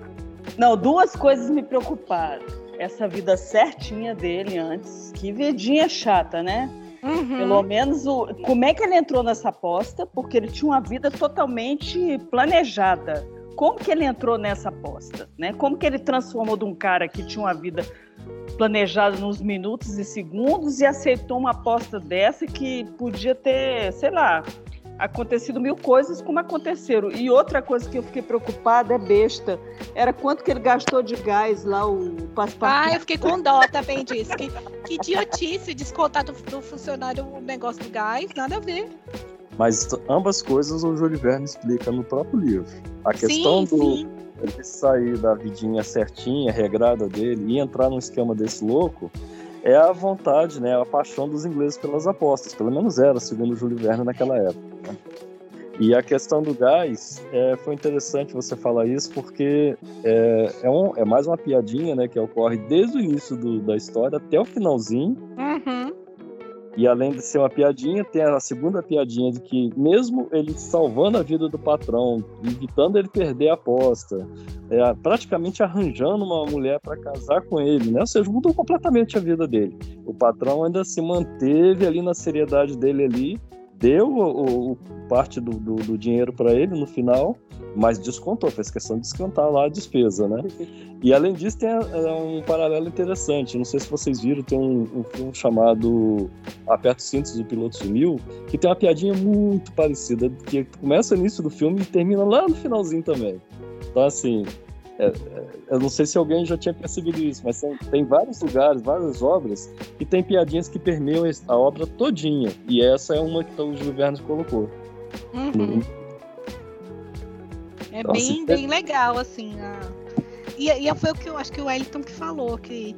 S4: Não, duas coisas me preocuparam. Essa vida certinha dele antes. Que vidinha chata, né? Uhum. Pelo menos o, como é que ele entrou nessa aposta? Porque ele tinha uma vida totalmente planejada. Como que ele entrou nessa aposta? Né? Como que ele transformou de um cara que tinha uma vida planejada nos minutos e segundos e aceitou uma aposta dessa que podia ter, sei lá, acontecido mil coisas como aconteceram. E outra coisa que eu fiquei preocupada é besta. Era quanto que ele gastou de gás lá, o
S3: passaporte. Ah, eu fiquei com dó também disso. Que, que idiotice descontar do, do funcionário o negócio do gás, nada a ver.
S5: Mas ambas coisas o Júlio Verne explica no próprio livro. A questão sim, do sim. ele sair da vidinha certinha, regrada dele e entrar num esquema desse louco é a vontade, né, a paixão dos ingleses pelas apostas. Pelo menos era, segundo Júlio Verne naquela época. Né? E a questão do gás, é, foi interessante você falar isso, porque é, é, um, é, mais uma piadinha né, que ocorre desde o início do, da história até o finalzinho.
S3: Uhum.
S5: E além de ser uma piadinha, tem a segunda piadinha de que, mesmo ele salvando a vida do patrão, evitando ele perder a aposta, é, praticamente arranjando uma mulher para casar com ele, né? Ou seja, mudou completamente a vida dele. O patrão ainda se manteve ali na seriedade dele ali, deu o, o parte do, do, do dinheiro para ele no final, mas descontou, fez questão de descontar lá a despesa, né? E além disso, tem é, um paralelo interessante. Não sei se vocês viram, tem um, um filme chamado Aperto Cintos, o Piloto Sumiu, que tem uma piadinha muito parecida, que começa no início do filme e termina lá no finalzinho também. Então, assim, é, é, eu não sei se alguém já tinha percebido isso, mas tem, tem, vários lugares, várias obras que tem piadinhas que permeiam a obra todinha. E essa é uma que o Júlio Verne colocou.
S3: Uhum. É então, bem, assim, bem legal, assim. A... E, e foi o que eu acho que o Wellington que falou, que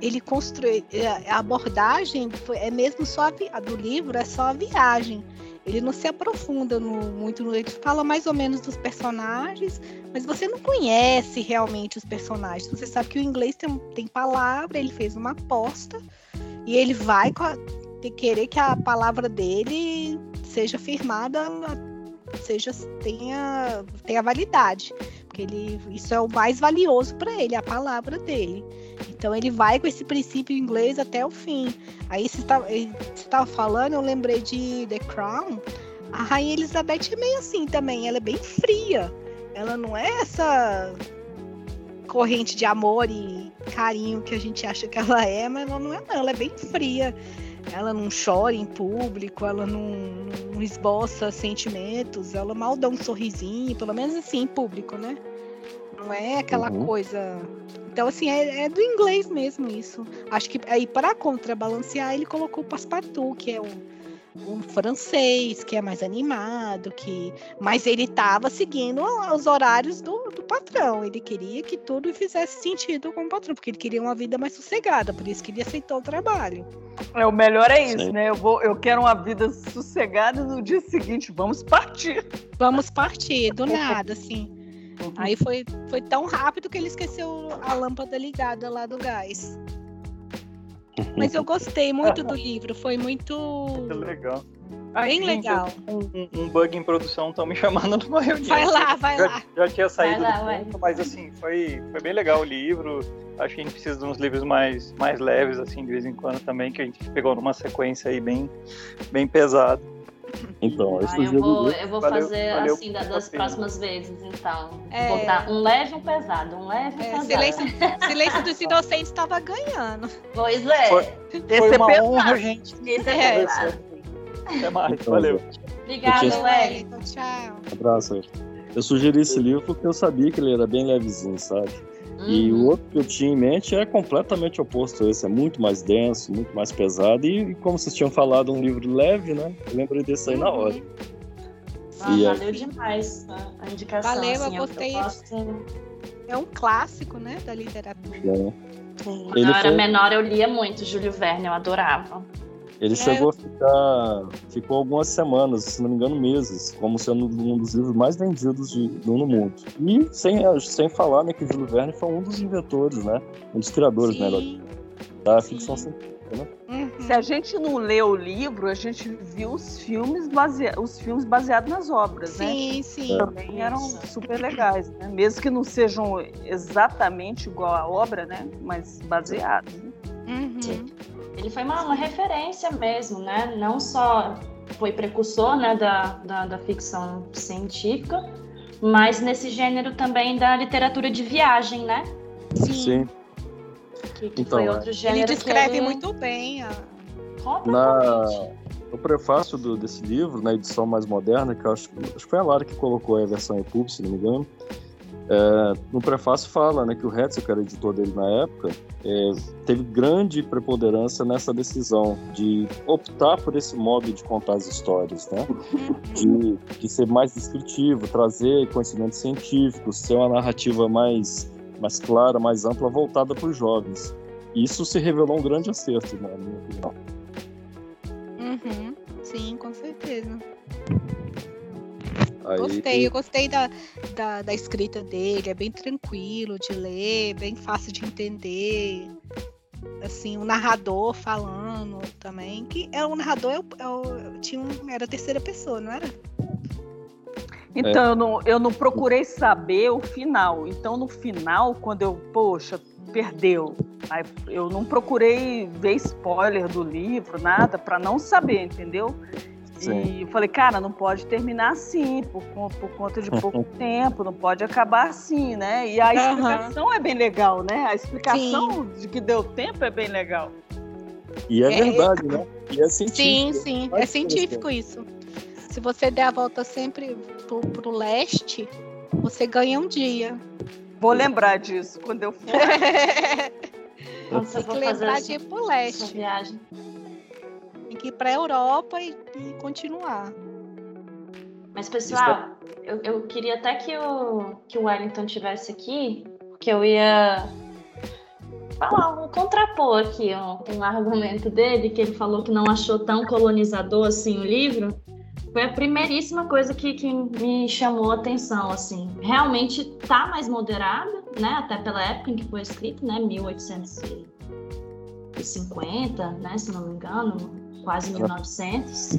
S3: ele construiu. A abordagem é mesmo só a, a do livro, é só a viagem. Ele não se aprofunda no, muito no. Ele fala mais ou menos dos personagens, mas você não conhece realmente os personagens. Você sabe que o inglês tem, tem palavra, ele fez uma aposta e ele vai a, querer que a palavra dele seja firmada, seja tenha, tenha validade. Porque ele, isso é o mais valioso para ele, a palavra dele. Então ele vai com esse princípio inglês até o fim. Aí você estava falando, eu lembrei de The Crown. A Rainha Elizabeth é meio assim também, ela é bem fria. Ela não é essa corrente de amor e carinho que a gente acha que ela é, mas ela não é não, ela é bem fria. Ela não chora em público, ela não, não esboça sentimentos, ela mal dá um sorrisinho, pelo menos assim em público, né? Não é aquela uhum. coisa então, assim, é, é, do inglês mesmo isso. Acho que aí, para contrabalancear, ele colocou o Passepartout, que é o, um francês que é mais animado, que mas ele estava seguindo os horários do, do patrão. Ele queria que tudo fizesse sentido com o patrão, porque ele queria uma vida mais sossegada, por isso que ele aceitou o trabalho.
S4: É, o melhor é isso, Sim. né? Eu, vou, eu quero uma vida sossegada no dia seguinte, vamos partir.
S3: Vamos partir, do nada, assim. Uhum. Aí foi, foi tão rápido que ele esqueceu a lâmpada ligada lá do gás. Mas eu gostei muito do livro, foi muito. Muito
S6: legal.
S3: Bem legal.
S6: Um, um, bug em produção estão me chamando numa reunião.
S3: Vai lá, vai
S6: já,
S3: lá.
S6: Já tinha saído lá, ponto, mas assim, foi, foi bem legal o livro. Acho que a gente precisa de uns livros mais, mais leves, assim, de vez em quando também, que a gente pegou numa sequência aí bem, bem pesada.
S5: Então,
S2: ah, eu, vou, eu vou valeu, fazer valeu, assim das, das próximas vezes, então. É... Botar um leve e um pesado, um leve e um é, pesado.
S3: Silêncio, silêncio dos Inocentes estava ganhando.
S2: Pois é. Foi,
S6: foi uma é honra, gente.
S2: Esse é, é
S6: Até mais, então, valeu.
S2: Obrigada, Wellington.
S3: Tchau.
S5: Um abraço. Eu sugeri esse livro porque eu sabia que ele era bem levezinho, sabe? Uhum. E o uhum. outro que eu tinha em mente é completamente oposto a esse, é muito mais denso, muito mais pesado. E, como vocês tinham falado, um livro leve, né? Eu lembrei desse aí uhum. na hora.
S2: Ah, e valeu é... demais a indicação.
S3: Valeu,
S2: assim,
S3: eu gostei. É um clássico, né, da literatura. É.
S2: Quando eu era foi... menor, eu lia muito Júlio Verne, eu adorava.
S5: Ele é. chegou a ficar. Ficou algumas semanas, se não me engano, meses, como sendo um dos livros mais vendidos de, no mundo. E sem, sem falar né, que Júlio Verne foi um dos inventores, né? Um dos criadores, né, Sim. né? Da ficção científica. Né?
S4: Uhum. Se a gente não lê o livro, a gente viu os filmes, basea os filmes baseados nas obras,
S3: sim,
S4: né?
S3: Sim, sim.
S4: Também eram super legais, né? Mesmo que não sejam exatamente igual à obra, né? Mas baseados. Né?
S3: Uhum.
S2: Ele foi uma, uma, referência mesmo, né? Não só foi precursor né, da, da, da ficção científica, mas nesse gênero também da literatura de viagem, né?
S5: Sim. Sim.
S2: Que, que então, foi outro gênero.
S3: Ele descreve ele... muito bem a.
S5: Na, no prefácio do, desse livro, na edição mais moderna, que eu acho, acho que foi a Lara que colocou a versão EPUB, se não me engano, é, no prefácio fala né, que o Hetzel, que era editor dele na época, é, teve grande preponderância nessa decisão de optar por esse modo de contar as histórias, né? de, de ser mais descritivo, trazer conhecimentos científicos, ser uma narrativa mais, mais clara, mais ampla, voltada para os jovens. Isso se revelou um grande acerto, né, na minha opinião.
S3: Uhum. Sim, com certeza. Aí, gostei, eu gostei da, da, da, escrita dele, é bem tranquilo de ler, bem fácil de entender. Assim, o narrador falando também, que é o narrador eu, eu, tinha um, era a terceira pessoa, não era?
S4: Então, é. eu, não, eu não procurei saber o final. Então, no final, quando eu, poxa, perdeu. Aí eu não procurei ver spoiler do livro, nada, para não saber, entendeu? Sim. E eu falei, cara, não pode terminar assim, por, por conta de pouco tempo, não pode acabar assim, né? E a explicação uhum. é bem legal, né? A explicação sim. de que deu tempo é bem legal.
S5: E é, é verdade, né? E é científico.
S3: Sim, sim, é científico isso. Se você der a volta sempre pro, pro leste, você ganha um dia.
S4: Vou lembrar disso quando eu for.
S3: Nossa, Tem que lembrar de ir pro leste.
S2: Viagem.
S3: Que ir para a Europa e, e, continuar.
S2: Mas, pessoal, eu, eu, queria até que o, que o Wellington tivesse aqui, porque eu ia falar, um, contrapor aqui um, um argumento dele, que ele falou que não achou tão colonizador assim o livro. Foi a primeiríssima coisa que, que me chamou a atenção, assim. Realmente tá mais moderada, né? Até pela época em que foi escrito, né? 1850, né? Se não me engano quase 1900.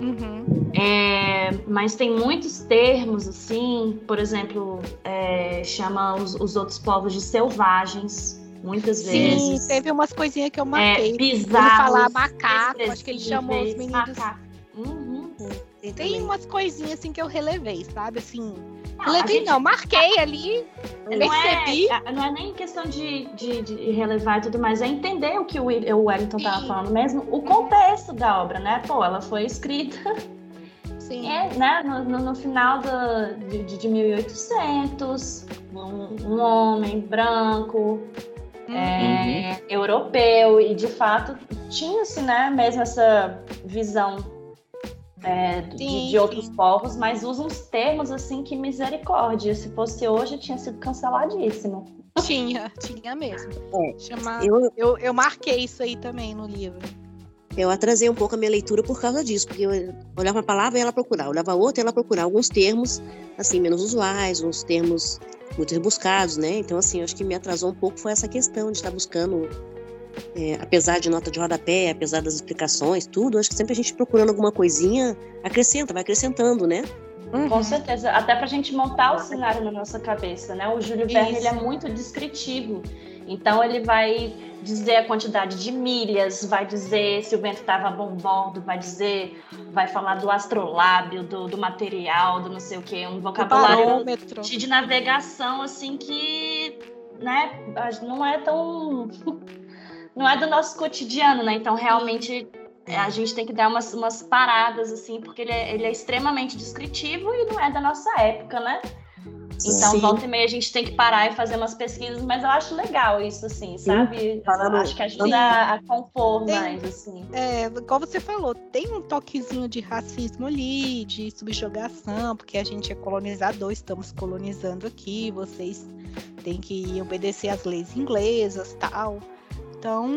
S3: Uhum.
S2: É, mas tem muitos termos, assim, por exemplo, é, chama os, os, outros povos de selvagens, muitas vezes.
S3: Sim, teve umas coisinhas que eu marquei.
S2: É, bizarros,
S3: falar macaco, acho que ele chamou os meninos.
S2: Uhum.
S3: Tem umas coisinhas assim que eu relevei, sabe? Assim, relevei gente... não, marquei ali, não percebi.
S2: É, não é nem questão de, de, de, relevar e tudo mais, é entender o que o, o Wellington Sim. tava falando mesmo, o contexto da obra, né? Pô, ela foi escrita
S3: Sim.
S2: É, né, no, no, no final do, de, de 1800, um, um homem branco, uhum. é, europeu, e de fato tinha-se né, mesmo essa visão é, de, de, outros povos, mas usa uns termos assim que misericórdia. Se fosse hoje, tinha sido canceladíssimo.
S3: Tinha, tinha mesmo. É, Chama... eu... Eu, eu marquei isso aí também no livro.
S7: Eu atrasei um pouco a minha leitura por causa disso, porque eu olhava uma palavra e ela procurava, olhava outra e ela procurava alguns termos, assim, menos usuais, uns termos muito rebuscados, né? Então, assim, acho que me atrasou um pouco foi essa questão de estar buscando, é, apesar de nota de rodapé, apesar das explicações, tudo, acho que sempre a gente procurando alguma coisinha acrescenta, vai acrescentando, né?
S2: Uhum. Com certeza, até para a gente montar o cenário na nossa cabeça, né? O Júlio Verne ele é muito descritivo, então ele vai dizer a quantidade de milhas, vai dizer se o vento estava bom bordo, vai dizer, vai falar do astrolábio, do, do material, do não sei o que, um vocabulário de, de navegação assim que, né? Não é tão, não é do nosso cotidiano, né? Então realmente é, a gente tem que dar umas, umas paradas, assim, porque ele é, ele é extremamente descritivo e não é da nossa época, né? Então, Sim. volta e meia, a gente tem que parar e fazer umas pesquisas, mas eu acho legal isso, assim, sabe? Eu acho que ajuda a, a compor tem, mais, assim.
S3: É, igual você falou, tem um toquezinho de racismo ali, de subjugação, porque a gente é colonizador, estamos colonizando aqui, vocês têm que obedecer às leis inglesas tal. Então,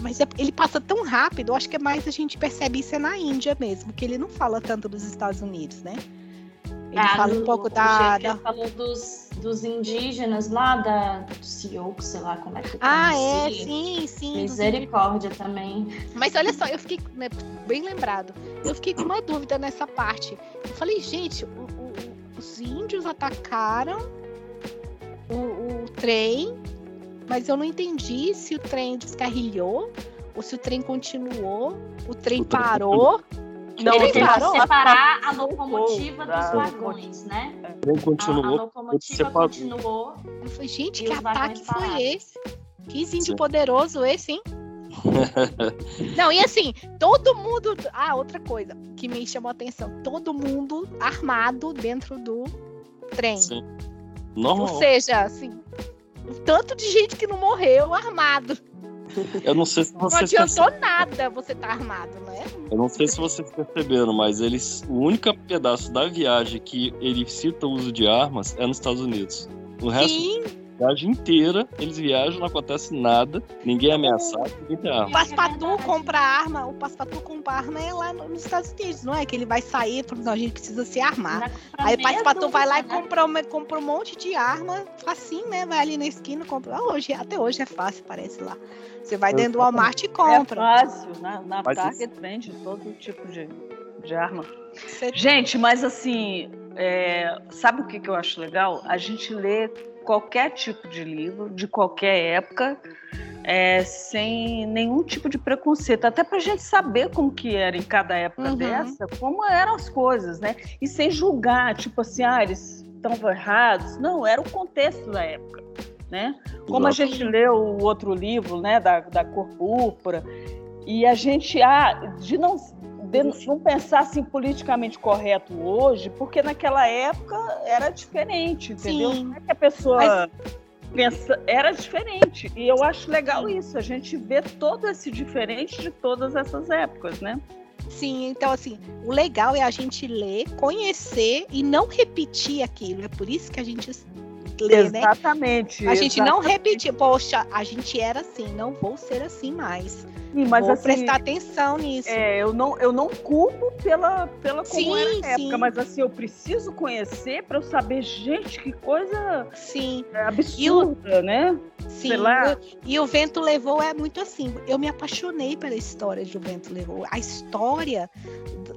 S3: mas é, ele passa tão rápido, acho que é mais a gente percebe isso é na Índia mesmo, que ele não fala tanto dos Estados Unidos, né? Ele ah, fala um pouco da. da...
S2: falou dos, dos indígenas lá da, do Sioux, sei lá como é que
S3: Ah, é, sim, sim.
S2: Misericórdia também.
S3: Mas olha só, eu fiquei né, bem lembrado. Eu fiquei com uma dúvida nessa parte. Eu falei, gente, o, o, os índios atacaram o, o trem mas eu não entendi se o trem descarrilhou ou se o trem continuou, o trem parou.
S2: Não, ele tentou separar a locomotiva dos vagões, né?
S5: O trem continuou. A, a
S2: locomotiva continuou.
S3: Eu falei, gente, que ataque foi esse? Que índio Sim. poderoso esse, hein? Não, e assim, todo mundo. Ah, outra coisa que me chamou a atenção: todo mundo armado dentro do trem. Sim. Ou seja, assim, tanto de gente que não morreu armado.
S5: Eu não sei se vocês.
S3: Não adiantou nada você estar tá armado, né?
S5: Eu não sei se vocês perceberam, mas eles, o único pedaço da viagem que ele cita o uso de armas é nos Estados Unidos. O resto. Sim viagem inteira, eles viajam, não acontece nada, ninguém é ameaçado, ninguém tem arma.
S3: O Passepartout compra arma, o Passepartout compra arma é lá nos Estados Unidos, não é? Que ele vai sair, porque não, a gente precisa se armar. Aí o Passepartout vai lá e compra, uma, compra um monte de arma, assim, né? Vai ali na esquina, compra. Ah, hoje, até hoje é fácil, parece lá. Você vai dentro do Walmart e compra.
S4: É fácil, na, na Target isso... vende todo tipo de, de arma. Você... Gente, mas assim, é, sabe o que, que eu acho legal? A gente lê qualquer tipo de livro, de qualquer época, é, sem nenhum tipo de preconceito, até para a gente saber como que era em cada época uhum. dessa, como eram as coisas, né? E sem julgar, tipo assim, ah, eles estão errados. Não, era o contexto da época, né? Como a gente leu o outro livro, né, da, da cor púrpura, e a gente, ah, de não não pensar assim politicamente correto hoje, porque naquela época era diferente, entendeu? Sim. Não é que a pessoa Mas... pensa, era diferente. E eu acho legal isso, a gente vê todo esse diferente de todas essas épocas, né?
S3: Sim, então assim, o legal é a gente ler, conhecer e não repetir aquilo. É por isso que a gente lê,
S4: né? Exatamente.
S3: A gente exatamente. não repetir, poxa, a gente era assim, não vou ser assim mais.
S4: Sim, mas
S3: Vou
S4: assim,
S3: prestar atenção nisso.
S4: É, eu não, eu não culpo pela, pela como sim, era a época, sim. mas assim, eu preciso conhecer para eu saber, gente, que coisa
S3: sim.
S4: absurda,
S3: o,
S4: né?
S3: Sim, e o Vento Levou é muito assim. Eu me apaixonei pela história de O Vento Levou. A história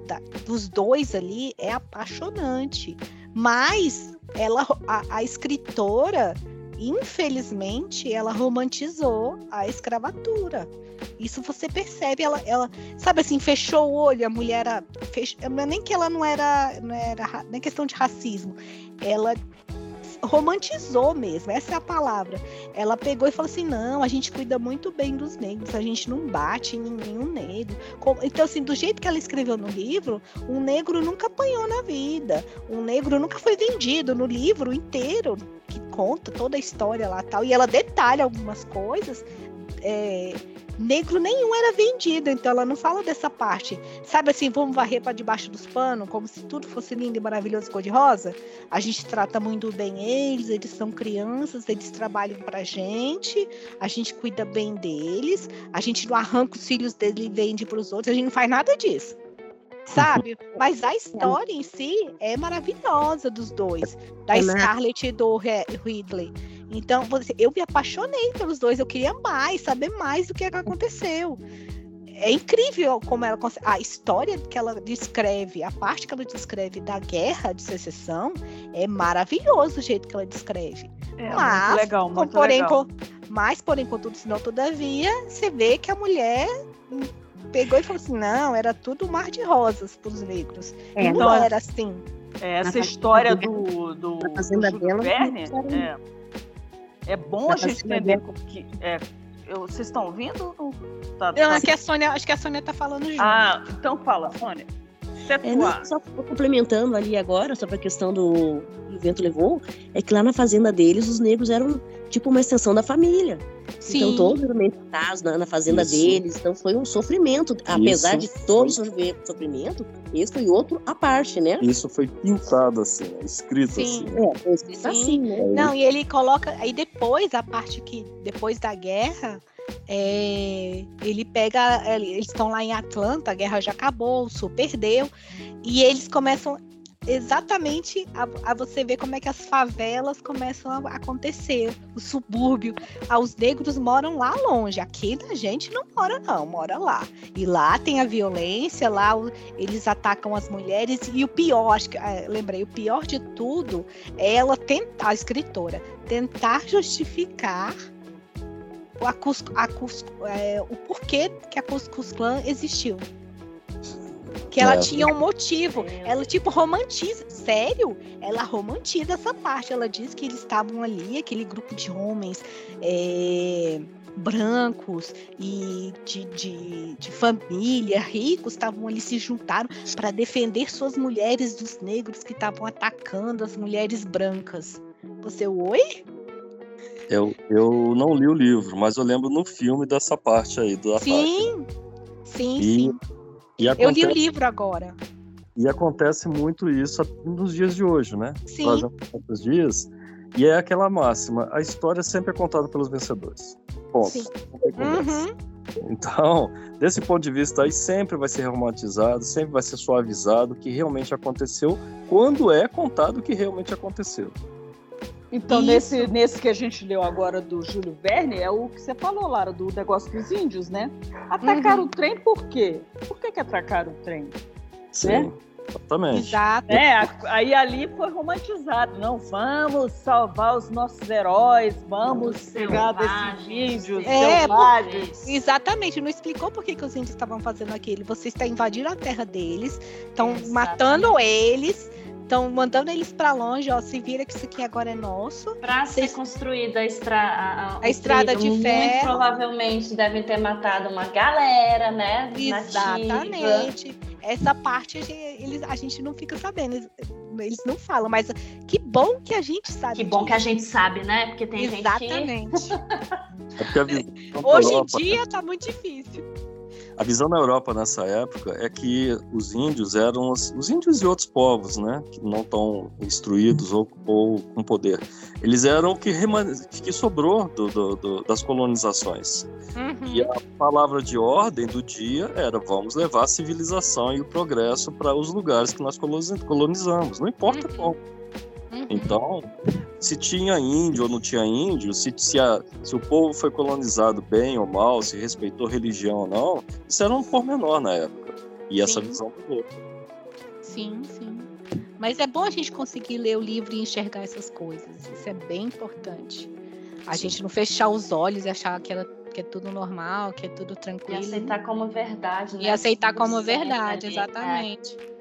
S3: da, dos dois ali é apaixonante. Mas ela, a, a escritora, infelizmente, ela romantizou a escravatura. Isso você percebe, ela, ela sabe assim, fechou o olho, a mulher era, fech... É nem que ela não era, não era nem questão de racismo, ela romantizou mesmo, essa é a palavra. Ela pegou e falou assim: não, a gente cuida muito bem dos negros, a gente não bate em nenhum negro. Então, assim, do jeito que ela escreveu no livro, um negro nunca apanhou na vida, um negro nunca foi vendido no livro inteiro, que conta toda a história lá tal. E ela detalha algumas coisas. É, negro nenhum era vendido, então ela não fala dessa parte. Sabe assim, vamos varrer para debaixo dos panos, como se tudo fosse lindo e maravilhoso cor-de-rosa? A gente trata muito bem eles, eles são crianças, eles trabalham pra gente, a gente cuida bem deles, a gente não arranca os filhos dele e vende para os outros, a gente não faz nada disso. Sabe? Mas a história em si é maravilhosa dos dois, da é Scarlett e do Ridley. Então, eu me apaixonei pelos dois, eu queria mais, saber mais do que aconteceu. É incrível como ela a história que ela descreve, a parte que ela descreve da guerra de secessão é maravilhoso o jeito que ela descreve.
S4: É, mas, muito legal, muito
S3: porém,
S4: legal.
S3: Com, mas, porém, contudo, senão, todavia, você vê que a mulher pegou e falou assim: não, era tudo mar de rosas para os negros. É, não então, era assim.
S4: É, essa história do, do, do Júlio Verne, é, é bom a gente entender que. É, eu, vocês estão ouvindo?
S3: Tá, tá... Não, que a Sônia, acho que a Sônia está falando junto.
S4: Ah, então fala, Sônia.
S7: É, não, só complementando ali agora, sobre a questão do o vento levou, é que lá na fazenda deles os negros eram tipo uma extensão da família. Sim. Então todos eram na, na fazenda Isso. deles, então foi um sofrimento, apesar Isso de todo foi... sofrimento, esse foi outro à parte, né?
S5: Isso foi pintado assim, né? escrito Sim. assim.
S7: É, foi escrito Sim. assim, né?
S3: Não, e ele coloca aí depois a parte que depois da guerra é, ele pega, eles estão lá em Atlanta, a guerra já acabou, o Sul perdeu, e eles começam exatamente a, a, você ver como é que as favelas começam a acontecer, o subúrbio. Ah, os negros moram lá longe, aqui a gente não mora não, mora lá. E lá tem a violência, lá eles atacam as mulheres e o pior, acho que é, lembrei, o pior de tudo é ela tentar, a escritora, tentar justificar a Cusco, a Cusco, é, o porquê que a Cuscus Clan existiu. Que ela é. tinha um motivo. Ela, tipo, romantiza. Sério? Ela romantiza essa parte. Ela diz que eles estavam ali, aquele grupo de homens é, brancos e de, de, de família, ricos, estavam ali, se juntaram para defender suas mulheres dos negros que estavam atacando as mulheres brancas. Você, oi?
S5: Eu, eu não li o livro, mas eu lembro no filme dessa parte aí do
S3: Sim, sim, e, sim. E acontece, eu li o livro agora.
S5: E acontece muito isso nos dias de hoje, né?
S3: Sim.
S5: Fazem dias. E é aquela máxima: a história sempre é contada pelos vencedores. Ponto. Sim. Uhum. Então, desse ponto de vista aí, sempre vai ser romantizado, sempre vai ser suavizado o que realmente aconteceu, quando é contado o que realmente aconteceu.
S4: Então, nesse, nesse que a gente leu agora do Júlio Verne, é o que você falou, Lara, do negócio dos índios, né? Atacaram uhum. o trem por quê? Por que, que atracaram o trem?
S5: Sim. Né? Exatamente.
S4: Exato. É, aí ali foi romantizado. Não, vamos salvar os nossos heróis, vamos pegar desses índios é, selvagens.
S3: exatamente, não explicou por que, que os índios estavam fazendo aquilo. Você está invadindo a terra deles, estão matando eles Estão mandando eles para longe, ó, se vira que isso aqui agora é nosso.
S2: Para ser construída a, estra a,
S3: a estrada de
S2: muito
S3: ferro.
S2: provavelmente devem ter matado uma galera, né?
S3: Exatamente. Nativa. Essa parte eles, a gente não fica sabendo. Eles, eles não falam, mas que bom que a gente sabe.
S2: Que bom
S3: disso.
S2: que a gente sabe, né? Porque tem
S3: Exatamente.
S2: gente
S3: que... Hoje em dia tá muito difícil.
S5: A visão na Europa nessa época é que os índios eram os, os índios e outros povos, né, que não estão instruídos ou, ou, com poder. Eles eram o que, que sobrou do, do, do, das colonizações. Uhum. E a palavra de ordem do dia era: vamos levar a civilização e o progresso para os lugares que nós colonizamos, não importa uhum. como. Uhum. Então, se tinha índio ou não tinha índio, se, se, a, se, o povo foi colonizado bem ou mal, se respeitou religião ou não, isso era um pormenor na época. E sim. essa visão mudou.
S3: Sim, sim. Mas é bom a gente conseguir ler o livro e enxergar essas coisas. Isso é bem importante. A sim. gente não fechar os olhos e achar que, ela, que é tudo normal, que é tudo tranquilo.
S2: E aceitar como verdade, né?
S3: E aceitar como verdade, ali. exatamente. É.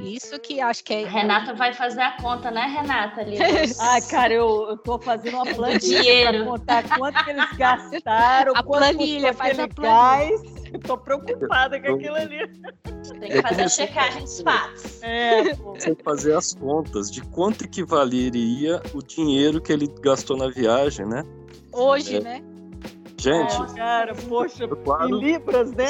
S3: Isso que acho que é.
S2: Renata vai fazer a conta, né, Renata? Ali,
S4: Ai, cara, eu, eu tô fazendo uma planilha para contar quanto que eles gastaram,
S3: a planilha, faz a planilha. Gás.
S4: Eu tô preocupada com aquilo ali.
S2: Tem que fazer a checagem dos fatos. É,
S5: Tem que fazer as contas de quanto equivaleria o dinheiro que ele gastou na viagem, né?
S3: Hoje, é. né?
S5: Gente,
S4: é, cara, poxa, claro, em libras, né?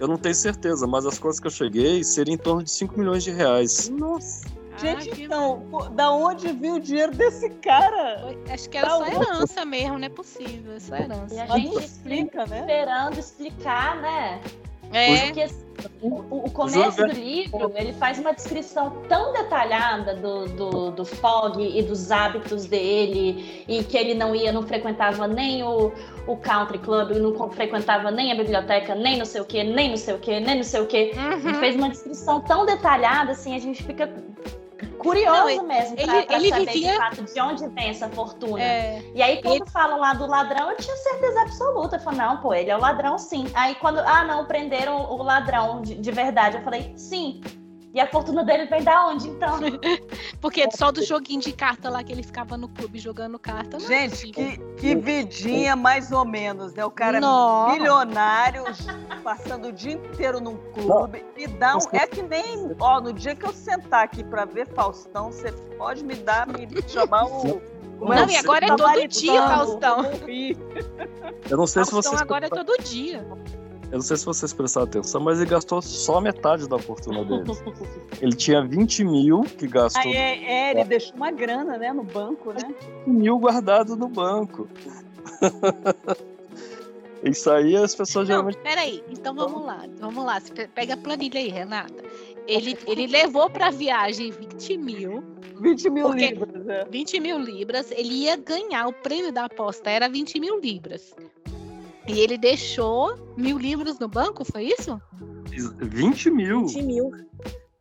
S5: Eu não tenho certeza, mas as coisas que eu cheguei seriam em torno de 5 milhões de reais.
S4: Nossa. Gente, ah, então, da onde viu o dinheiro desse cara?
S3: Acho que era só herança mesmo, não é possível, é só herança.
S2: E a gente explica, né? Esperando explicar, né?
S3: É.
S2: Porque o, o começo do livro, ele faz uma descrição tão detalhada do, do, do Fog e dos hábitos dele, e que ele não ia, não frequentava nem o, o country club, não frequentava nem a biblioteca, nem não sei o que, nem não sei o que, nem não sei o que. Uhum. Ele fez uma descrição tão detalhada, assim, a gente fica curioso não, mesmo pra, ele, pra ele saber vivia... de fato de onde vem essa fortuna. É, e aí, quando ele... falam lá do ladrão, eu tinha certeza absoluta. Eu falei, não, pô, ele é o ladrão, sim. Aí quando, ah, não, prenderam o ladrão de, de verdade. Eu falei, sim, e a fortuna dele vem da onde, então?
S3: Porque só do joguinho de carta lá que ele ficava no clube jogando carta.
S4: É Gente, que, que vidinha mais ou menos, né? O cara Nossa. milionário, passando o dia inteiro num clube. Me dá um. É que nem. Ó, no dia que eu sentar aqui pra ver Faustão, você pode me dar, me chamar o.
S3: Não, e agora é todo dia, Faustão.
S5: Eu não sei Faustão se vocês.
S3: agora é todo dia.
S5: Eu não sei se vocês prestaram atenção, mas ele gastou só metade da fortuna dele. ele tinha 20 mil que gastou. Ah,
S4: é, é, ele deixou uma grana, né, no banco, né?
S5: 20 mil guardado no banco. Isso aí as pessoas
S3: não,
S5: geralmente.
S3: Peraí, então vamos lá, vamos lá. Você pega a planilha aí, Renata. Ele, ele levou para a viagem 20 mil.
S4: 20 mil libras.
S3: É. 20 mil libras. Ele ia ganhar o prêmio da aposta, era 20 mil libras. E ele deixou mil livros no banco, foi isso?
S5: 20 mil.
S7: 20 mil.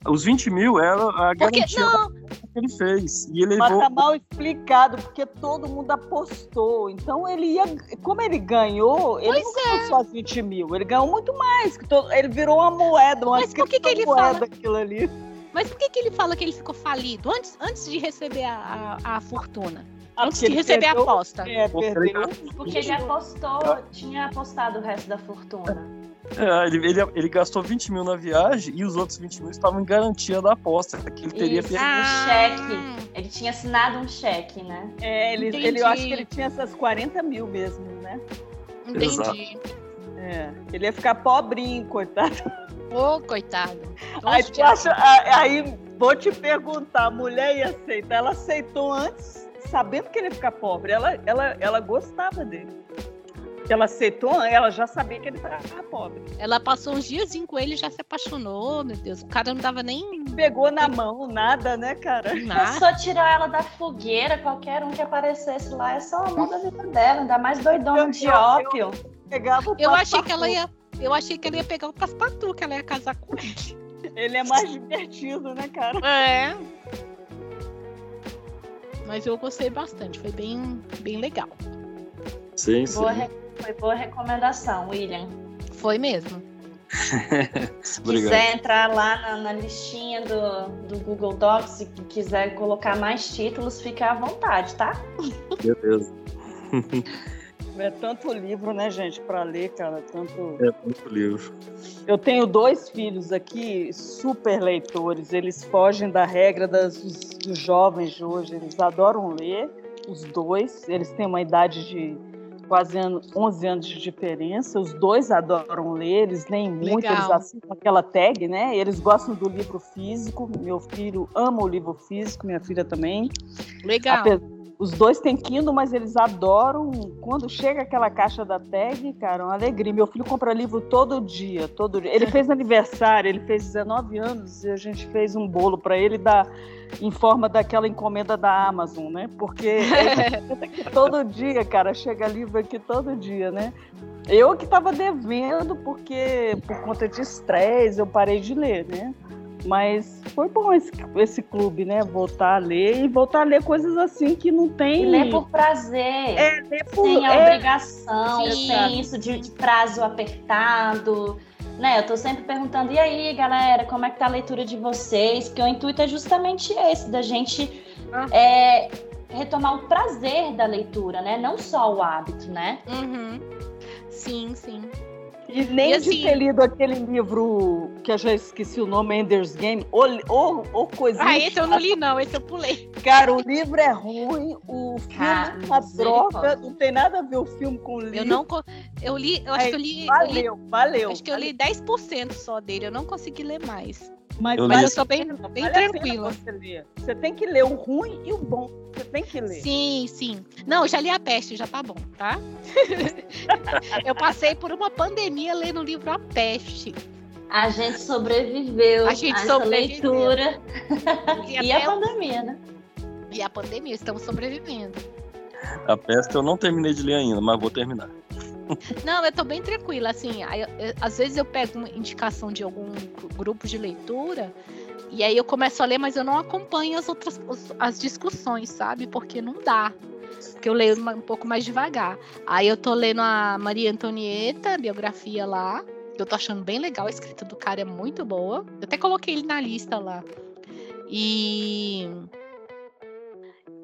S5: Os 20 mil era a porque, garantia não. que ele fez. E ele
S4: Mas
S5: levou...
S4: tá mal explicado, porque todo mundo apostou. Então ele ia. Como ele ganhou, ele pois não ganhou é. só 20 mil, ele ganhou muito mais. Que todo, ele virou uma moeda, uma
S3: Mas por que, que ele
S4: moeda
S3: fala...
S4: aquilo ali.
S3: Mas por que, que ele fala que ele ficou falido antes, antes de receber a, a, a fortuna? Antes de receber perdeu, a aposta.
S2: É, perdeu. Porque ele apostou, tinha apostado o resto da fortuna.
S5: É, ele, ele, ele, gastou 20 mil na viagem e os outros 20 mil estavam em garantia da aposta, que ele teria
S2: Isso, perdido. Ah. cheque. Ele tinha assinado um cheque, né?
S4: É, ele, ele, eu acho que ele tinha essas 40 mil mesmo, né?
S3: Entendi. Exato.
S4: É, ele ia ficar pobrinho, coitado.
S3: Ô, oh, coitado.
S4: Aí, acha, aí vou te perguntar, a mulher ia aceitar? Ela aceitou antes sabendo que ele ia ficar pobre. Ela, ela, ela gostava dele. Ela aceitou, ela já sabia que ele estava pobre.
S3: Ela passou uns dias com ele e já se apaixonou, meu Deus. O cara não dava nem.
S4: Pegou na mão, nada, né, cara?
S2: Nada. Só tirar ela da fogueira, qualquer um que aparecesse lá, é só amor da vida dela, ainda mais doidão de ópio.
S3: Eu, eu achei que ela ia. Eu achei que ela ia pegar o Paspatu, que ela ia casar com ele.
S4: Ele é mais divertido, né, cara?
S3: É. Mas eu gostei bastante, foi bem, bem legal.
S5: Sim, sim.
S2: Boa foi boa recomendação, William.
S3: Foi mesmo.
S2: Se quiser entrar lá na, na listinha do, do, Google Docs e quiser colocar mais títulos, fica à vontade, tá?
S5: Beleza.
S4: É tanto livro, né, gente, para ler, cara, tanto.
S5: É muito livro.
S4: Eu tenho dois filhos aqui, super leitores. Eles fogem da regra das, dos, dos jovens de hoje. Eles adoram ler, os dois. Eles têm uma idade de quase 11 anos de diferença. Os dois adoram ler, eles leem muito, Legal. eles assinam aquela tag, né? Eles gostam do livro físico. Meu filho ama o livro físico, minha filha também.
S3: Legal.
S4: Apesar os dois têm Kindle, mas eles adoram. Quando chega aquela caixa da tag, cara, uma alegria. Meu filho compra livro todo dia, todo dia. Ele fez aniversário, ele fez 19 anos e a gente fez um bolo para ele da, em forma daquela encomenda da Amazon, né? Porque todo dia, cara, chega livro aqui todo dia, né? Eu que estava devendo porque por conta de estresse eu parei de ler, né? Mas foi bom esse, esse clube, né? Voltar a ler e voltar a ler coisas assim que não tem. E
S2: ler por prazer.
S4: É, ler por
S2: Sem é... obrigação, Sim. sem isso de, de, prazo apertado. Né? Eu tô sempre perguntando, e aí, galera, como é que tá a leitura de vocês? Porque o intuito é justamente esse, da gente ah. é, retomar o prazer da leitura, né? Não só o hábito, né?
S3: Uhum. Sim, sim.
S4: E nem e assim, de ter lido aquele livro que eu já esqueci o nome, Ender's Game, ou, ou, ou coisa.
S3: Ah, esse eu não li, não, esse eu pulei.
S4: Cara, o livro é ruim, o filme ah, é uma droga, não tem nada a ver o filme com o livro.
S3: Eu não. Eu li, eu acho Aí, que eu li.
S4: Valeu,
S3: eu
S4: li, valeu.
S3: Acho que eu li 10% só dele, eu não consegui ler mais.
S4: Mas eu, eu tô bem, bem vale tranquila. Você, você, tem que ler o ruim e o bom. Você tem que ler.
S3: Sim, sim. Não, eu já li a peste, já tá bom, tá? eu passei por uma pandemia lendo o livro A Peste.
S2: A gente sobreviveu
S3: a, gente a sobreviveu.
S2: leitura. E, e a pandemia, né?
S3: E a pandemia, estamos sobrevivendo.
S5: A peste eu não terminei de ler ainda, mas vou terminar.
S3: Não, eu tô bem tranquila, assim, eu, às vezes eu pego uma indicação de algum grupo de leitura e aí eu começo a ler, mas eu não acompanho as outras as discussões, sabe? Porque não dá. Porque eu leio um pouco mais devagar. Aí eu tô lendo a Maria Antonieta, biografia lá. Eu tô achando bem legal, a escrita do cara é muito boa. Eu até coloquei ele na lista lá. E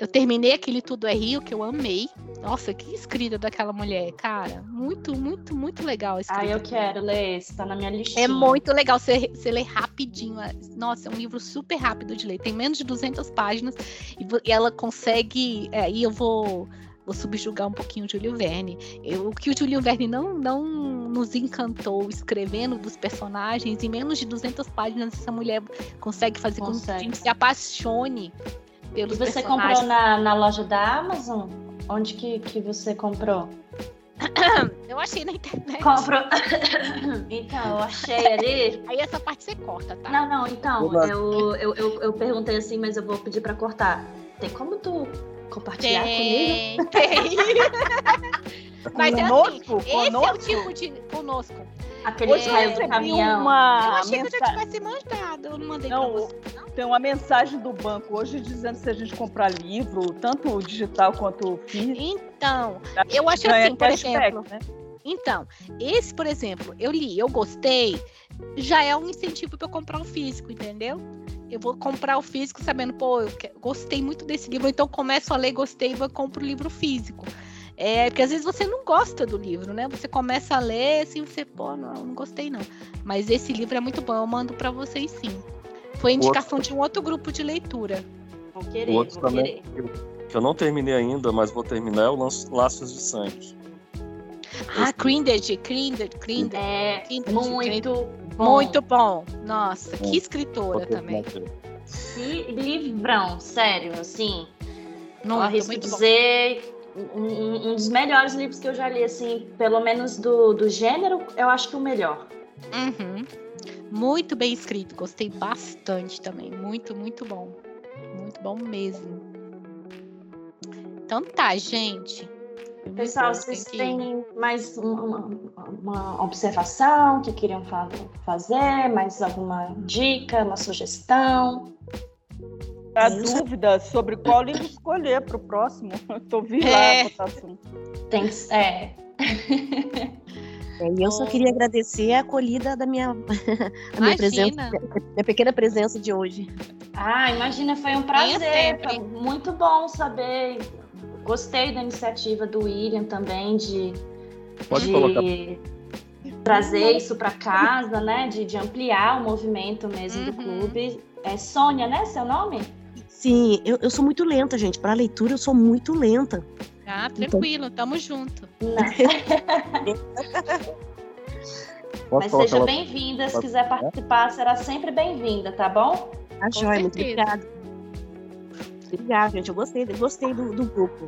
S3: eu terminei aquele Tudo é Rio, que eu amei. Nossa, que escrita daquela mulher, cara. Muito, muito, muito legal a escrita.
S2: Ah, eu quero ler esse, tá na minha listinha.
S3: É muito legal, você, você lê rapidinho. Nossa, é um livro super rápido de ler. Tem menos de 200 páginas e, e ela consegue... É, aí eu vou vou subjugar um pouquinho o Júlio Verne. Eu, o que o Júlio Verne não, não nos encantou escrevendo dos personagens, em menos de 200 páginas, essa mulher consegue fazer consegue. com que a gente se apaixone pelos
S2: e você comprou na, na loja da Amazon? Onde que, que você comprou?
S3: Eu achei na internet.
S2: Comprou. então, eu achei ali.
S3: Aí essa parte você corta, tá?
S2: Não, não, então, eu, eu, eu, eu perguntei assim, mas eu vou pedir pra cortar. Tem como tu compartilhar tem, comigo? Tem.
S3: mas conosco, é assim, conosco? esse é o tipo de. Conosco.
S2: Aqueles raios do caminhão.
S3: Uma eu achei mensagem... que eu já tivesse mandado. Eu não mandei não, você. Não?
S4: Tem uma mensagem do banco hoje dizendo se a gente comprar livro, tanto digital quanto físico.
S3: Então, eu acho assim, por exemplo. Né? Então, esse, por exemplo, eu li, eu gostei, já é um incentivo para eu comprar o físico, entendeu? Eu vou comprar o físico sabendo, pô, eu gostei muito desse livro, então começo a ler, gostei, vou compro o livro físico. É, porque às vezes você não gosta do livro, né? Você começa a ler, assim, você, pô, não, não gostei não. Mas esse livro é muito bom, eu mando para vocês sim. Foi indicação outro... de um outro grupo de leitura.
S2: Vou querer, o outro vou também,
S5: querer. Que eu não terminei ainda, mas vou terminar, é o Laços de Sangue.
S3: Ah, Crindage, Crindage, Crindage.
S2: É, Crindage, muito
S3: bom. Muito bom. Nossa, que escritora também.
S2: Que livrão, sério, assim. Não arrisco dizer um, um, dos melhores livros que eu já li, assim, pelo menos do, do gênero, eu acho que o melhor.
S3: Uhum. Muito bem escrito, gostei bastante também. Muito, muito bom. Muito bom mesmo. Então tá, gente.
S2: Pessoal, vocês têm mais uma, uma, observação que queriam fazer? Mais alguma dica, uma sugestão?
S4: A dúvida sobre qual livro escolher para o próximo. Estou vindo é. lá a votação.
S2: Tem, é.
S7: É, e eu só queria agradecer a acolhida da minha, a minha presença, minha pequena presença de hoje.
S2: Ah, imagina, foi um prazer. Foi muito bom saber. Gostei da iniciativa do William também de,
S5: Pode
S2: de
S5: colocar.
S2: trazer isso para casa, né? De, de, ampliar o movimento mesmo uhum. do clube. É Sônia, né? Seu nome?
S7: Sim, eu, eu sou muito lenta, gente. Para leitura, eu sou muito lenta.
S3: Ah, tranquilo, então... tamo junto.
S2: Mas seja bem-vinda, se quiser participar, será sempre bem-vinda, tá bom?
S7: Ah, joia, muito obrigada. Obrigada, gente. Eu gostei, eu gostei do, do grupo.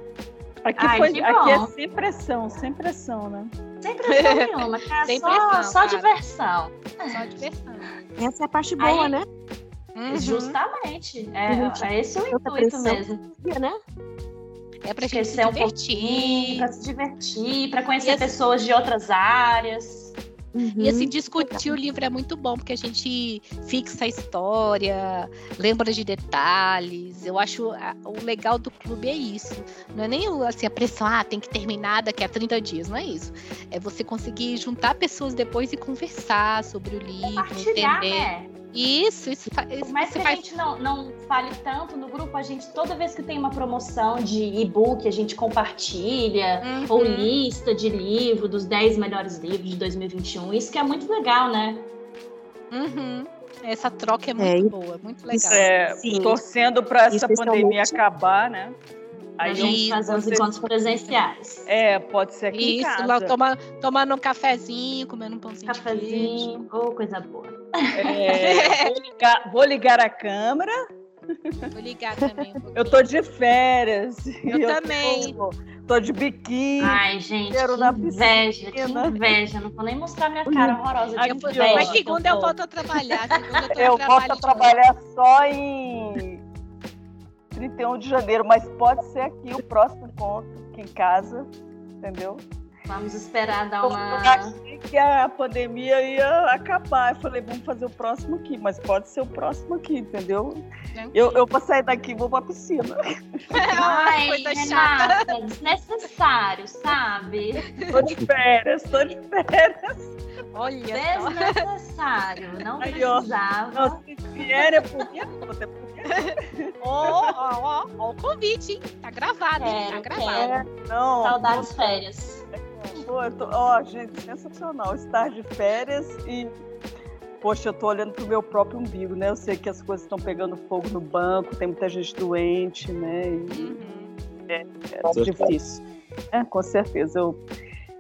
S4: Aqui, Ai, foi, aqui é sem pressão, sem pressão, né?
S2: Sem pressão nenhuma, cara. Sem só, pressão, só diversão.
S3: Só diversão.
S7: Essa é a parte boa, Aí, né?
S2: Uhum. Justamente. É, é esse o intuito mesmo.
S3: Né? É pra gente se.
S2: Um pra se divertir, pra conhecer pessoas de outras áreas.
S3: Uhum. E assim, discutir o livro é muito bom, porque a gente fixa a história, lembra de detalhes. Eu acho a, o legal do clube é isso. Não é nem assim, a pressão, ah, tem que terminar daqui a 30 dias, não é isso. É você conseguir juntar pessoas depois e conversar sobre o livro, entender. Né? Isso, isso,
S2: isso Por mais que a faz... gente não, não fale tanto no grupo, a gente, toda vez que tem uma promoção de e-book, a gente compartilha, uhum. ou lista de livro, dos 10 melhores livros de 2021. Isso que é muito legal, né?
S3: Uhum. Essa troca é muito é, boa, muito legal.
S4: É, torcendo para essa pandemia acabar, né?
S2: Aí a gente fazer os encontros presenciais.
S4: É, pode ser aqui
S3: Isso, lá toma, tomando um cafezinho, comendo um pãozinho
S2: cafezinho, de oh, coisa boa.
S4: É, vou, ligar, vou ligar a câmera.
S3: Vou ligar também. Um
S4: eu tô de férias.
S3: Eu, eu também.
S4: Tô, tô, de biquíni.
S2: Ai, gente, que inveja, que inveja. Não vou nem mostrar minha cara horrorosa de
S3: inveja. Mas segunda eu volto a trabalhar. Segunda
S4: eu, eu volto a trabalhar só em 31 de janeiro, mas pode ser aqui o próximo ponto, aqui em casa, entendeu?
S2: Vamos esperar dar uma.
S4: Eu achei que a pandemia ia acabar. Eu falei, vamos fazer o próximo aqui, mas pode ser o próximo aqui, entendeu? Eu, eu vou sair daqui e vou pra piscina.
S2: Ai, coisa Renata, desnecessário, sabe?
S4: Tô de férias, tô de férias.
S2: Olha Desnecessário, não Aí, precisava. Ó, não,
S4: se vier é por minha conta, é por
S3: Ó, ó, ó, o convite, hein? Tá gravado, hein? Tá gravado.
S2: Não, Saudades férias.
S4: Ó, oh, gente, sensacional. Estar de férias e. Poxa, eu tô olhando pro meu próprio umbigo, né? Eu sei que as coisas estão pegando fogo no banco, tem muita gente doente, né? E... Uhum. É, é difícil. É, com certeza. Eu,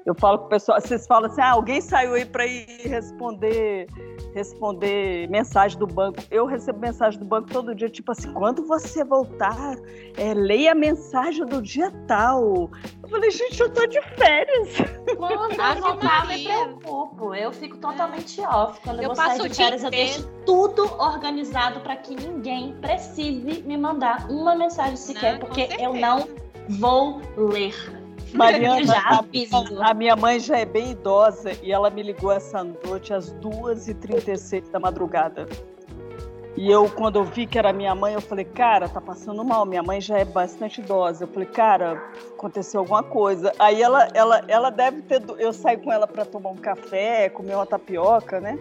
S4: eu falo com o pessoal, vocês falam assim, ah, alguém saiu aí para ir responder responder mensagem do banco. Eu recebo mensagem do banco todo dia, tipo assim, quando você voltar, é, leia a mensagem do dia tal. Eu falei, gente, eu tô de férias.
S2: Quando eu voltar, me preocupo. Eu fico totalmente off. Quando eu, eu vou sair de férias, eu deixo tudo organizado para que ninguém precise me mandar uma mensagem sequer, não, porque eu não vou ler.
S4: Mariana, a, a, minha mãe já é bem idosa e ela me ligou essa noite às 2h36 da madrugada. E eu, quando eu vi que era minha mãe, eu falei, cara, tá passando mal. Minha mãe já é bastante idosa. Eu falei, cara, aconteceu alguma coisa. Aí ela, ela, ela deve ter. Eu saí com ela para tomar um café, comer uma tapioca, né?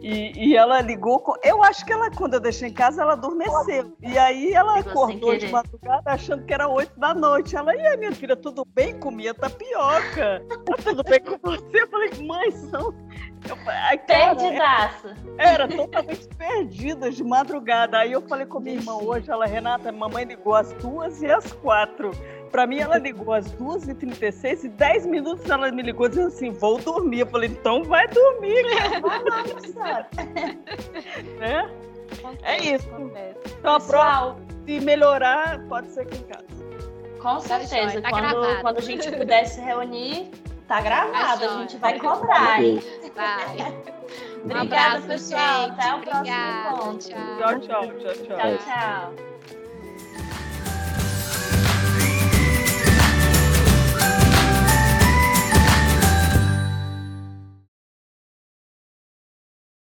S4: E, e, ela ligou. Com... Eu acho que ela, quando eu deixei em casa, ela adormeceu. E aí ela acordou de madrugada achando que era oito da noite. Ela, e aí, minha filha, tudo bem? Comia tapioca. Tá tudo bem com você? Eu falei, mãe, são.
S2: Perdidaça.
S4: Era totalmente perdida de madrugada. Aí eu falei com minha irmã hoje, ela, Renata, mamãe ligou às duas e às quatro. Pra mim, ela ligou às 2h36 e 10 minutos ela me ligou dizendo assim: vou dormir. Eu falei: então vai dormir, cara. Vai lá, né? É isso. Então, a prova, se melhorar, pode ser aqui em casa.
S2: Com tá certeza. Tá quando, quando a gente puder se reunir, tá gravado. Tá a gente vai cobrar, hein? Vai. Obrigada, um abraço, pessoal. Gente. Até o Obrigada. próximo encontro.
S4: Tchau, tchau, tchau, tchau.
S2: Tchau, tchau.